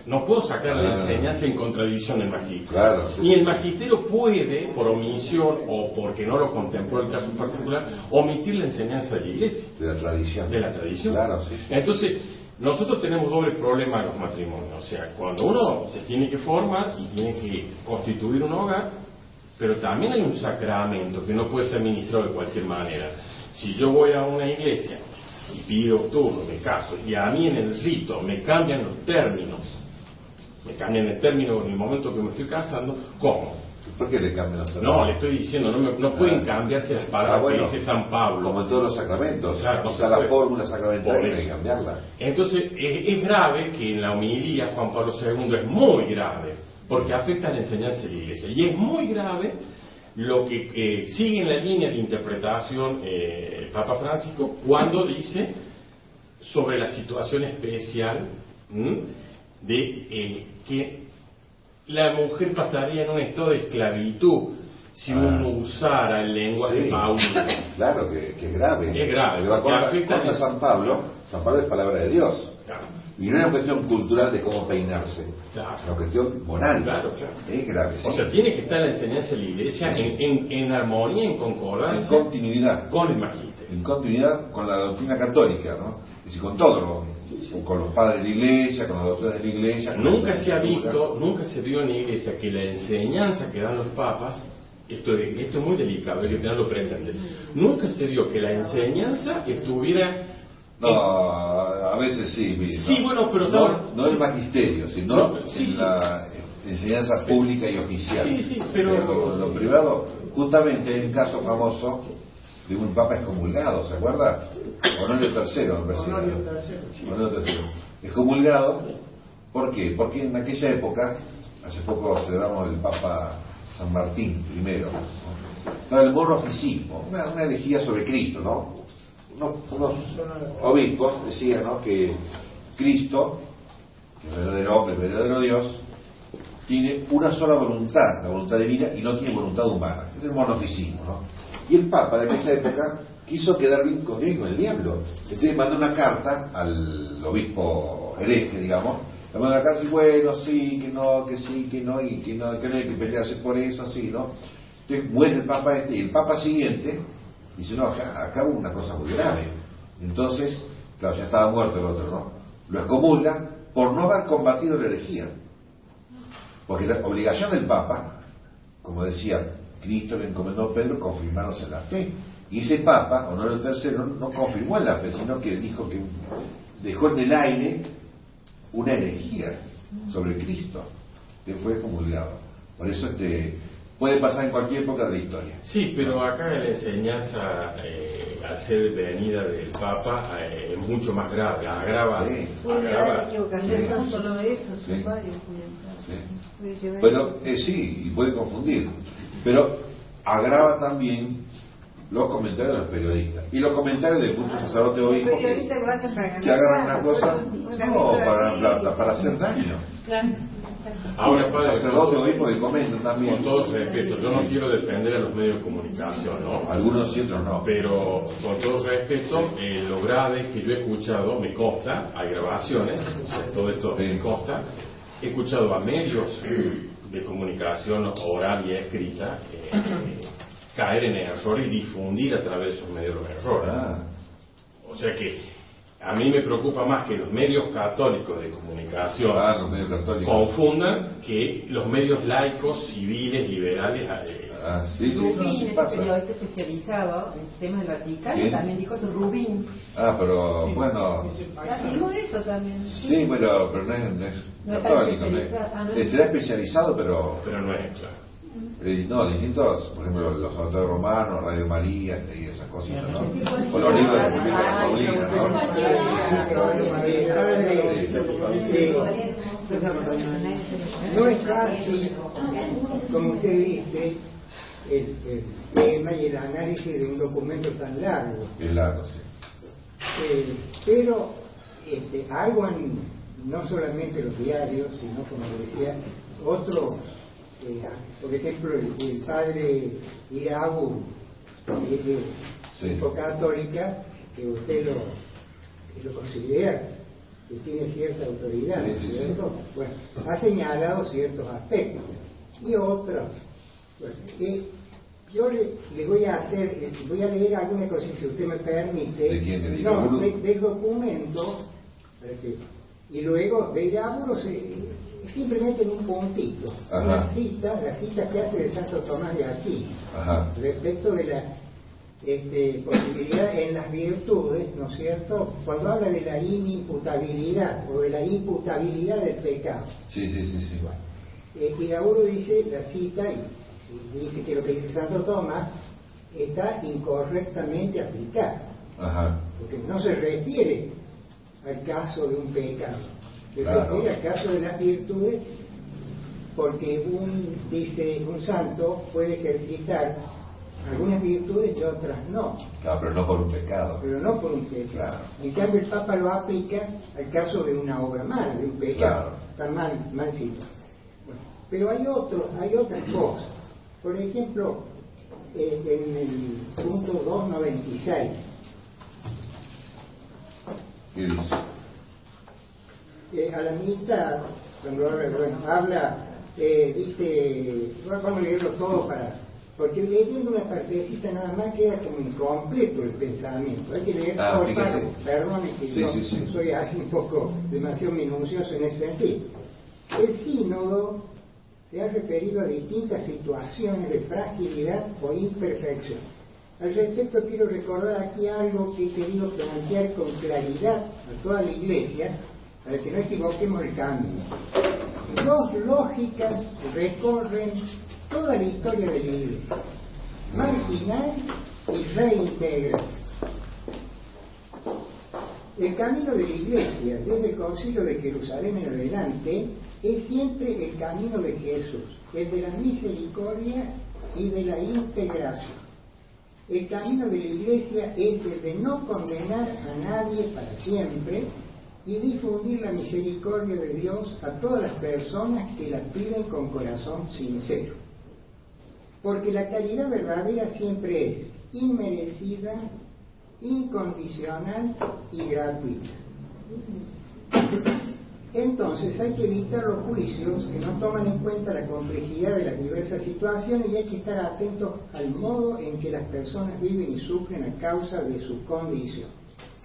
No puedo sacar la enseñanza en contradicción del magisterio. Claro, sí. Ni el magisterio puede, por omisión o porque no lo contempló el caso particular, omitir la enseñanza de la iglesia De la tradición. de la tradición. Claro, sí. Entonces, nosotros tenemos doble problema en los matrimonios. O sea, cuando uno se tiene que formar y tiene que constituir un hogar, pero también hay un sacramento que no puede ser ministrado de cualquier manera. Si yo voy a una iglesia y pido turno, me caso, y a mí en el rito me cambian los términos, me cambian el término en el momento que me estoy casando, ¿cómo? ¿Por qué le cambian los No, le estoy diciendo, no, me- no pueden Ah. cambiarse las palabras Ah, bueno. que dice San Pablo. Como en todos los sacramentos. Claro, o se sea, la fórmula sacramental hay que cambiarla. Entonces, es grave que en la homilía Juan Pablo II es muy grave, porque afecta a la enseñanza de la Iglesia. Y es muy grave lo que eh, sigue en la línea de interpretación eh, el Papa Francisco cuando dice sobre la situación especial ¿m? de eh, que la mujer pasaría en un estado de esclavitud si Ah. uno usara el lenguaje Sí. paulino. Claro, que, que es grave. Es grave, Porque va porque contra, afecta contra a- San Pablo. San Pablo es palabra de Dios. Claro. Y no es una cuestión cultural de cómo peinarse. Claro. Es una cuestión moral. Claro, claro. Es grave. O sea, tiene que estar la enseñanza de la iglesia en, en- en armonía, en en concordancia continuidad. con el magisterio. En continuidad con la doctrina católica, ¿no? Decir, con todo, ¿no? con los padres de la iglesia, con la doctrina de la iglesia. Nunca se ha visto, nunca se vio en la iglesia que la enseñanza que dan los papas, esto, es- esto es muy delicado, hay que tenerlo presente, nunca se vio que la enseñanza estuviera... No, a veces sí, Luis, Sí, ¿no? bueno, pero no, no- no el magisterio, sino No, sí, en sí. la enseñanza pública y oficial. Sí, sí, pero- Lo, lo privado, justamente un caso famoso de un papa excomulgado, ¿se acuerda? Honorio III, me parece. Honorio III. Excomulgado, ¿por qué? Porque en aquella época, hace poco celebramos el Papa San Martín I, ¿no? el monofisismo, una, una herejía sobre Cristo, ¿no? Unos, unos obispos decían ¿no? que Cristo, que es verdadero hombre, verdadero Dios, tiene una sola voluntad, la voluntad divina, y no tiene voluntad humana. Es el monofisismo, ¿no? Y el Papa de aquella época quiso quedar bien con el diablo. Entonces mandó una carta al obispo hereje, digamos, le mandó una carta y bueno, sí, que no, que sí, que no, y que no, que no hay que pelearse por eso, así, ¿no? Entonces muere el Papa este, y el Papa siguiente dice, no, acá, acá hubo una cosa muy grave. Entonces, claro, ya estaba muerto el otro, ¿no? Lo excomulga por no haber combatido la herejía. Porque la obligación del Papa, como decía, Cristo le encomendó a Pedro confirmarnos en la fe. Y ese Papa, Honorio III, no, confirmó en la fe, sino que dijo que dejó en el aire una herejía sobre Cristo, que fue excomulgado. Por eso este, puede pasar en cualquier época de la historia. Sí, pero acá la enseñanza, eh, al ser venida del Papa, eh, es mucho más grave, agrava, Sí. Agrava. no solo de eso, son Sí. varios. Sí. Pero eh, sí, y puede confundir. Pero agrava también los comentarios de los periodistas. Y los comentarios de muchos sacerdotes obispos que, que hagan una cosa, no, para, así. para, para hacer daño. Ahora, padre, sacerdotes con- obispos que comentan también. Con todo respeto, yo no quiero defender a los medios de comunicación, ¿no? Algunos sí, otros no. Pero con todo respeto, eh, lo grave que yo he escuchado, me consta, hay grabaciones, o sea, todo esto me consta, he escuchado a medios de comunicación oral y escrita eh, caer en error y difundir a través de esos medios los errores. Ah, O sea que a mí me preocupa más que los medios católicos de comunicación ah, los medios católicos. confundan que los medios laicos, civiles, liberales. eh, Ah, sí, sí, Rubín, sí este periodista especializado en temas del Vaticano, ¿Quién? también dijo eso, Rubín. Ah, pero bueno. Dijo eso también. Sí, pero, pero no es, no es No católico. no es- especializado, ah, no es- será especializado, pero pero no es claro. Eh, no, distintos, por ejemplo, los autores romanos, Radio María y esas cositas, ¿no? O los libros de Paulina, No es fácil, como usted dice, el, el tema y el análisis de un documento tan largo. ¿no? Es largo, sí. Eh, pero este, algo en, no solamente los diarios, sino como decía, otros, eh, por ejemplo, el, el padre que es de Sí. católica, que usted lo, lo considera que tiene cierta autoridad, Sí, sí. ¿cierto? Bueno, ha señalado ciertos aspectos y otros. Bueno, eh, yo le, le voy a hacer, voy a leer alguna cosa, si usted me permite. ¿De quién? ¿De No, de- del documento. Y luego de Iraburu se- simplemente en un puntito. Ajá. Una cita, la cita que hace de Santo Tomás de Aquino Ajá. respecto de la este, posibilidad en las virtudes, ¿no es cierto? Cuando habla de la inimputabilidad o de la imputabilidad del pecado. Sí, sí, sí, sí. Eh, Pirauro dice, la cita, y, y dice que lo que dice Santo Tomás está incorrectamente aplicado, Ajá. porque no se refiere al caso de un pecado, Claro. caso de las virtudes, porque un, dice, un santo puede ejercitar algunas virtudes y otras no, Claro, pero no por un pecado. pero no por un pecado. Claro. En cambio, el Papa lo aplica al caso de una obra mala, de un pecado. Claro. Está mal, mal situado. Bueno, pero hay otro, hay otras cosas. Por ejemplo, eh, en el punto 296, ¿Qué dice? Eh, a la mitad, cuando habla, bueno, habla, eh, dice, vamos a leerlo todo para, porque leyendo una partecita nada más queda como incompleto el pensamiento, hay que leer Ah, por partes, perdón si Sí, no, sí, sí. soy así un poco demasiado minucioso en ese sentido. El sínodo se ha referido a distintas situaciones de fragilidad o imperfección. Al respecto quiero recordar aquí algo que he querido plantear con claridad a toda la iglesia para que no equivoquemos el camino. Dos lógicas recorren toda la historia de la iglesia. Marginal y reintegral. El camino de la iglesia desde el concilio de Jerusalén en adelante es siempre el camino de Jesús, el de la misericordia y de la integración. El camino de la iglesia es el de no condenar a nadie para siempre y difundir la misericordia de Dios a todas las personas que la piden con corazón sincero. Porque la caridad verdadera siempre es inmerecida, incondicional y gratuita. Entonces hay que evitar los juicios que no toman en cuenta la complejidad de las diversas situaciones y hay que estar atentos al modo en que las personas viven y sufren a causa de su condición.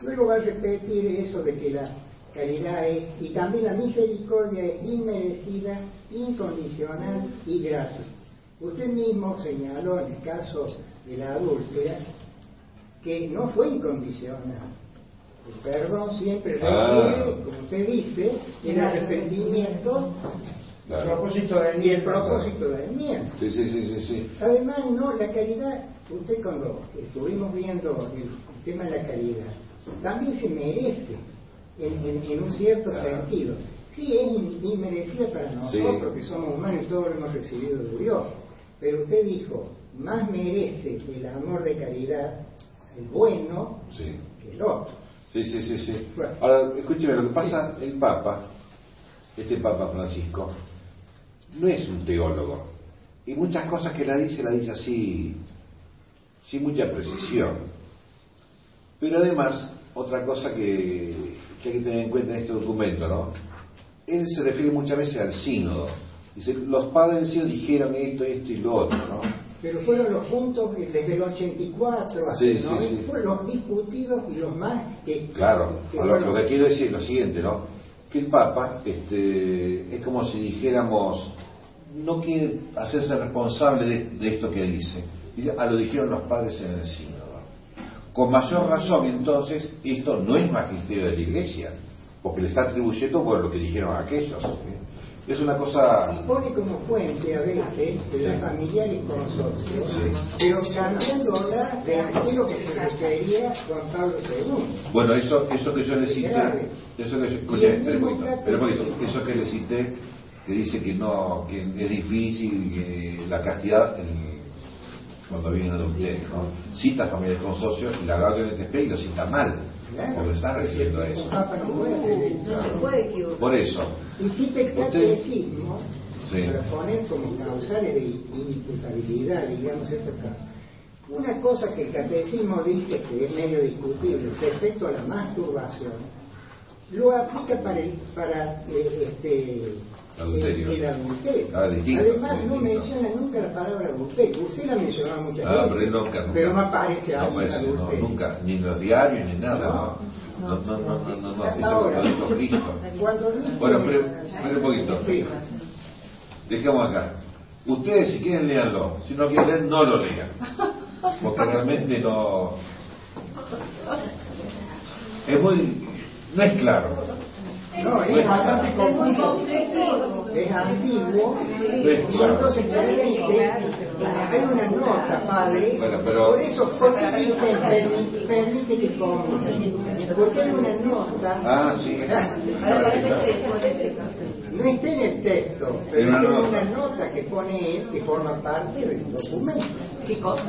Luego va a repetir eso de que la caridad es, y también la misericordia es inmerecida, incondicional y gratuita. Usted mismo señaló en el caso de la adúltera que no fue incondicional. El perdón siempre Ah. requiere, como usted dice, el arrepentimiento El propósito del y el propósito de enmienda. Sí, sí, sí, sí, sí. Además, no, la caridad, usted cuando estuvimos viendo el tema de la caridad, también se merece, en, un cierto Claro. sentido. Sí, es in- inmerecida para nosotros, Sí. que somos humanos y todos lo hemos recibido de Dios. Pero usted dijo, más merece el amor de caridad, el bueno, Sí. que el otro. Sí, sí, sí, sí. Bueno. Ahora, escúcheme, lo que pasa, el Papa, este Papa Francisco, no es un teólogo. Y muchas cosas que la dice, la dice así, sin mucha precisión. Pero además, otra cosa que, que hay que tener en cuenta en este documento, ¿no? Él se refiere muchas veces al sínodo. Dice, los padres del sínodo dijeron esto, esto y lo otro, ¿no? Pero fueron los puntos que desde el 84 hasta Sí, el sí, 90, sí. fueron los discutidos y los más que... Claro, que lo, fueron- lo que quiero decir es lo siguiente, ¿no? Que el Papa este, es como si dijéramos, no quiere hacerse responsable de, de esto que dice. Dice, ah, lo dijeron los padres en el sínodo. Con mayor razón, entonces, esto no es magisterio de la Iglesia, porque le está atribuyendo por lo que dijeron aquellos. ¿sí? Es una cosa... y pone como fuente a veces de la Sí. familiar y consorcio, Sí. pero cambiándola de aquello que se refería Juan Pablo II. Bueno, eso, eso que yo le cité, eso que yo, el espera un mismo poquito, trato- espera un poquito, eso que le cité, que dice que no, que es difícil, que la castidad cuando viene un adulterio, ¿no? Cita familia con socios y la Gaudium et Spes y lo cita mal, Claro. porque está refiriendo a eso. Por eso, Y el Usted- catecismo Sí. para poner como causales de inimputabilidad, digamos, estos casos. Una cosa que el catecismo dice que es medio discutible respecto a la masturbación, lo aplica para el, para, eh, este, Adulterio. el adulterio. Ah, distinto, Además, no menciona nunca la palabra adulterio. Usted la mencionaba muchas ah, veces, pero él nunca, nunca, pero no aparece no aparece, no, nunca, ni en los diarios ni nada, no. No, no, no, no, no, no, eso lo dijo Cristo. Bueno, pero, espera un poquito. Sí. Dejemos acá. Ustedes si quieren leanlo, si no quieren leer, no lo lean. porque realmente no... Es muy... no es claro. No, es bastante confuso. Es antiguo. Y entonces realmente hay una nota, padre. Bueno, pero- Por eso, ¿por qué dicen permi- permite que coma? Porque hay una nota. Ah, sí. No está en el texto, pero una hay nota. una nota que pone él que forma parte del documento. ¿Qué cosa?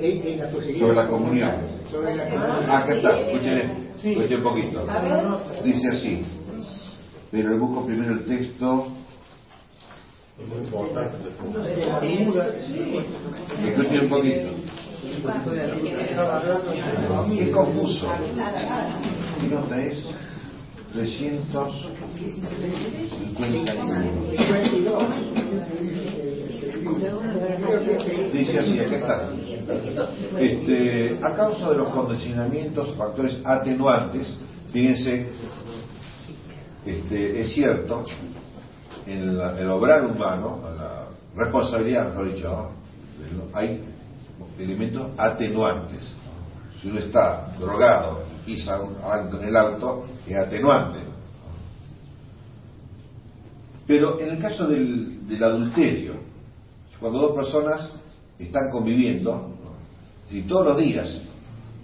Es, es la posibilidad Sobre la comunión. Sobre la comunión. Acá está, escuchen, escuchen un poquito. Dice así, pero le busco primero el texto, Es muy importante escuchen un poquito. Es confuso. Mi nota es 351. 52. Dice así, acá está. Este, a causa de los condicionamientos, factores atenuantes, fíjense, este, es cierto, en la- el obrar humano, la responsabilidad, mejor dicho, ¿no? hay elementos atenuantes. Si uno está drogado y pisa un- en el auto, es atenuante. Pero en el caso del, adulterio, cuando dos personas están conviviendo, y todos los días,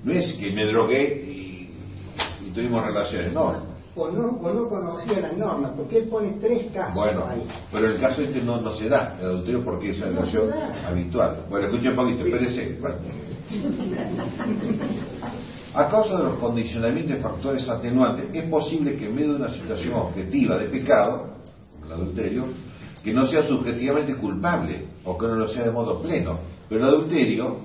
no es que me drogué y, y tuvimos relaciones, no. O no, o no conocía las normas, porque él pone tres casos Bueno, ahí. pero el caso este no, no se da, el adulterio porque es una No relación habitual. Bueno, escuchen un poquito, espérese. Bueno. A causa de los condicionamientos de factores atenuantes, es posible que en medio de una situación objetiva de pecado, como el adulterio, que no sea subjetivamente culpable o que no lo sea de modo pleno. Pero el adulterio,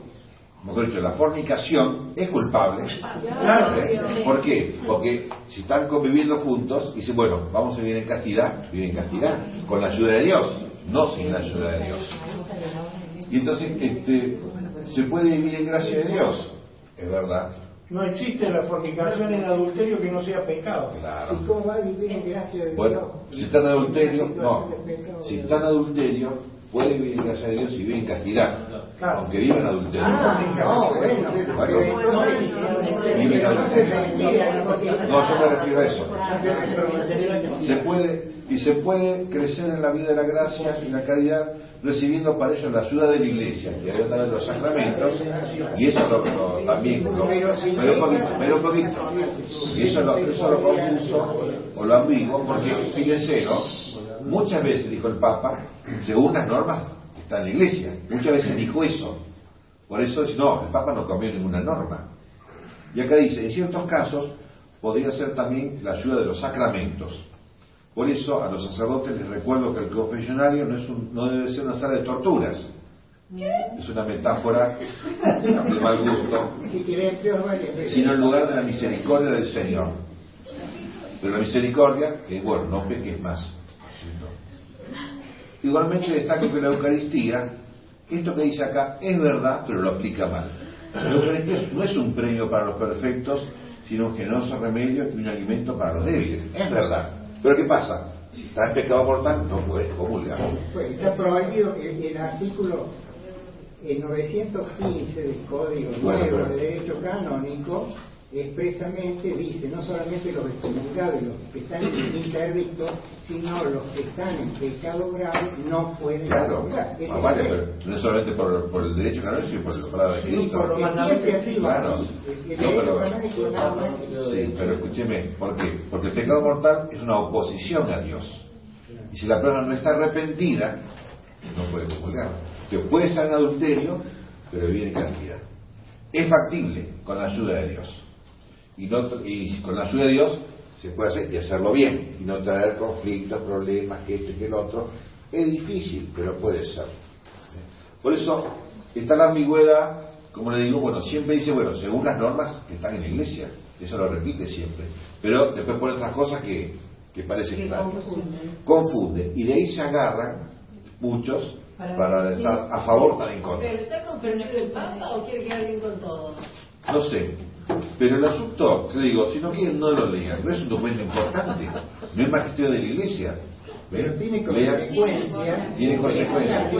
mejor dicho, la fornicación es culpable. ¿Eh? ¿Por qué? Porque si están conviviendo juntos, dicen, bueno, vamos a vivir en castidad, viven en castidad, con la ayuda de Dios, no sin la ayuda de Dios. Y entonces, este, se puede vivir en gracia de Dios, es verdad, No existe la fornicación en adulterio que no sea pecado. claro. ¿Y cómo va a vivir en gracia de Bueno, Dios? si está en adulterio, no. Si está en adulterio, puede vivir en gracia de Dios y vive en castidad, Claro. aunque vive en adulterio. Ah, no, bueno, pero entonces, Vive en adulterio. No, yo me refiero a eso. Se puede, y se puede crecer en la vida de la gracia y la caridad recibiendo para ello la ayuda de la iglesia y a través de los sacramentos y eso lo, lo- también lo, pero poquito, pero poquito y eso lo, eso lo confuso o lo ambiguo porque fíjense ¿no? muchas veces dijo el Papa según las normas que está en la iglesia muchas veces dijo eso por eso dice, no, el Papa no cambió ninguna norma y acá dice, en ciertos casos podría ser también la ayuda de los sacramentos. Por eso a los sacerdotes les recuerdo que el confesionario no, es un- no debe ser una sala de torturas. Es una metáfora de mal gusto, sino el lugar de la misericordia del Señor. Pero la misericordia, que bueno, no peques más. Igualmente destaco que la Eucaristía, esto que dice acá es verdad, pero lo aplica mal. La Eucaristía no es un premio para los perfectos, sino un generoso remedio y un alimento para los débiles. Es verdad. Pero ¿qué pasa? Si estás en pecado mortal, no puedes comulgar. Pues está prohibido el, el artículo el 915 del Código Bueno, Nuevo pero- de Derecho Canónico expresamente dice no solamente los excomulgados, los que están interdictos, sino los que están en pecado grave no pueden Claro, Ah, vale, pero no es solamente por, por el derecho canónico, sino por la palabra de Cristo. por lo siempre ha sido Claro. así. El No, pero- canónico nada más. Sí, pero escúcheme, ¿por qué? Porque el pecado mortal es una oposición a Dios. Y si la persona no está arrepentida, no puede comulgar. Que puede estar en adulterio, pero vive en castidad. Es factible con la ayuda de Dios. Y, no, y con la ayuda de Dios se puede hacer y hacerlo bien. Y no traer conflictos, problemas, que esto y que el otro. Es difícil, pero puede ser. Por eso está la ambigüedad, como le digo, bueno, siempre dice, bueno, según las normas que están en la iglesia, eso lo repite siempre, pero después pone otras cosas que, que parecen Que claras. confunden. Confunde, y de ahí se agarran muchos para estar a favor o en contra. ¿Pero está comprometido el Papa o quiere quedar bien con todos? No sé, pero el asunto, le digo, si no quieren no lo lean, no es un documento importante, no es magisterio de la iglesia. Tiene consecuencias. Tiene consecuencias.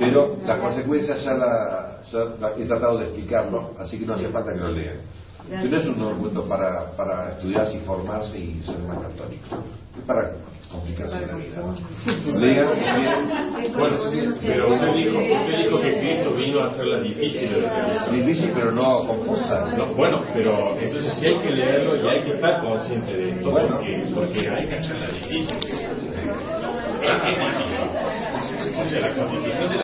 Pero las consecuencias ya la, he tratado de explicarlo, así que no hace falta que lo lean. Este no es un documento para, para estudiar y formarse y ser más católico. Es para complicarse la vida. ¿no? Lean, miren. Bueno, pero usted dijo, usted dijo que Cristo vino a hacerlas difíciles. Difícil, pero no confusa. No, bueno, pero entonces sí hay que leerlo y hay que estar consciente de esto Bueno. porque, porque hay que hacerla difícil. Es que es difícil. O sea, la condición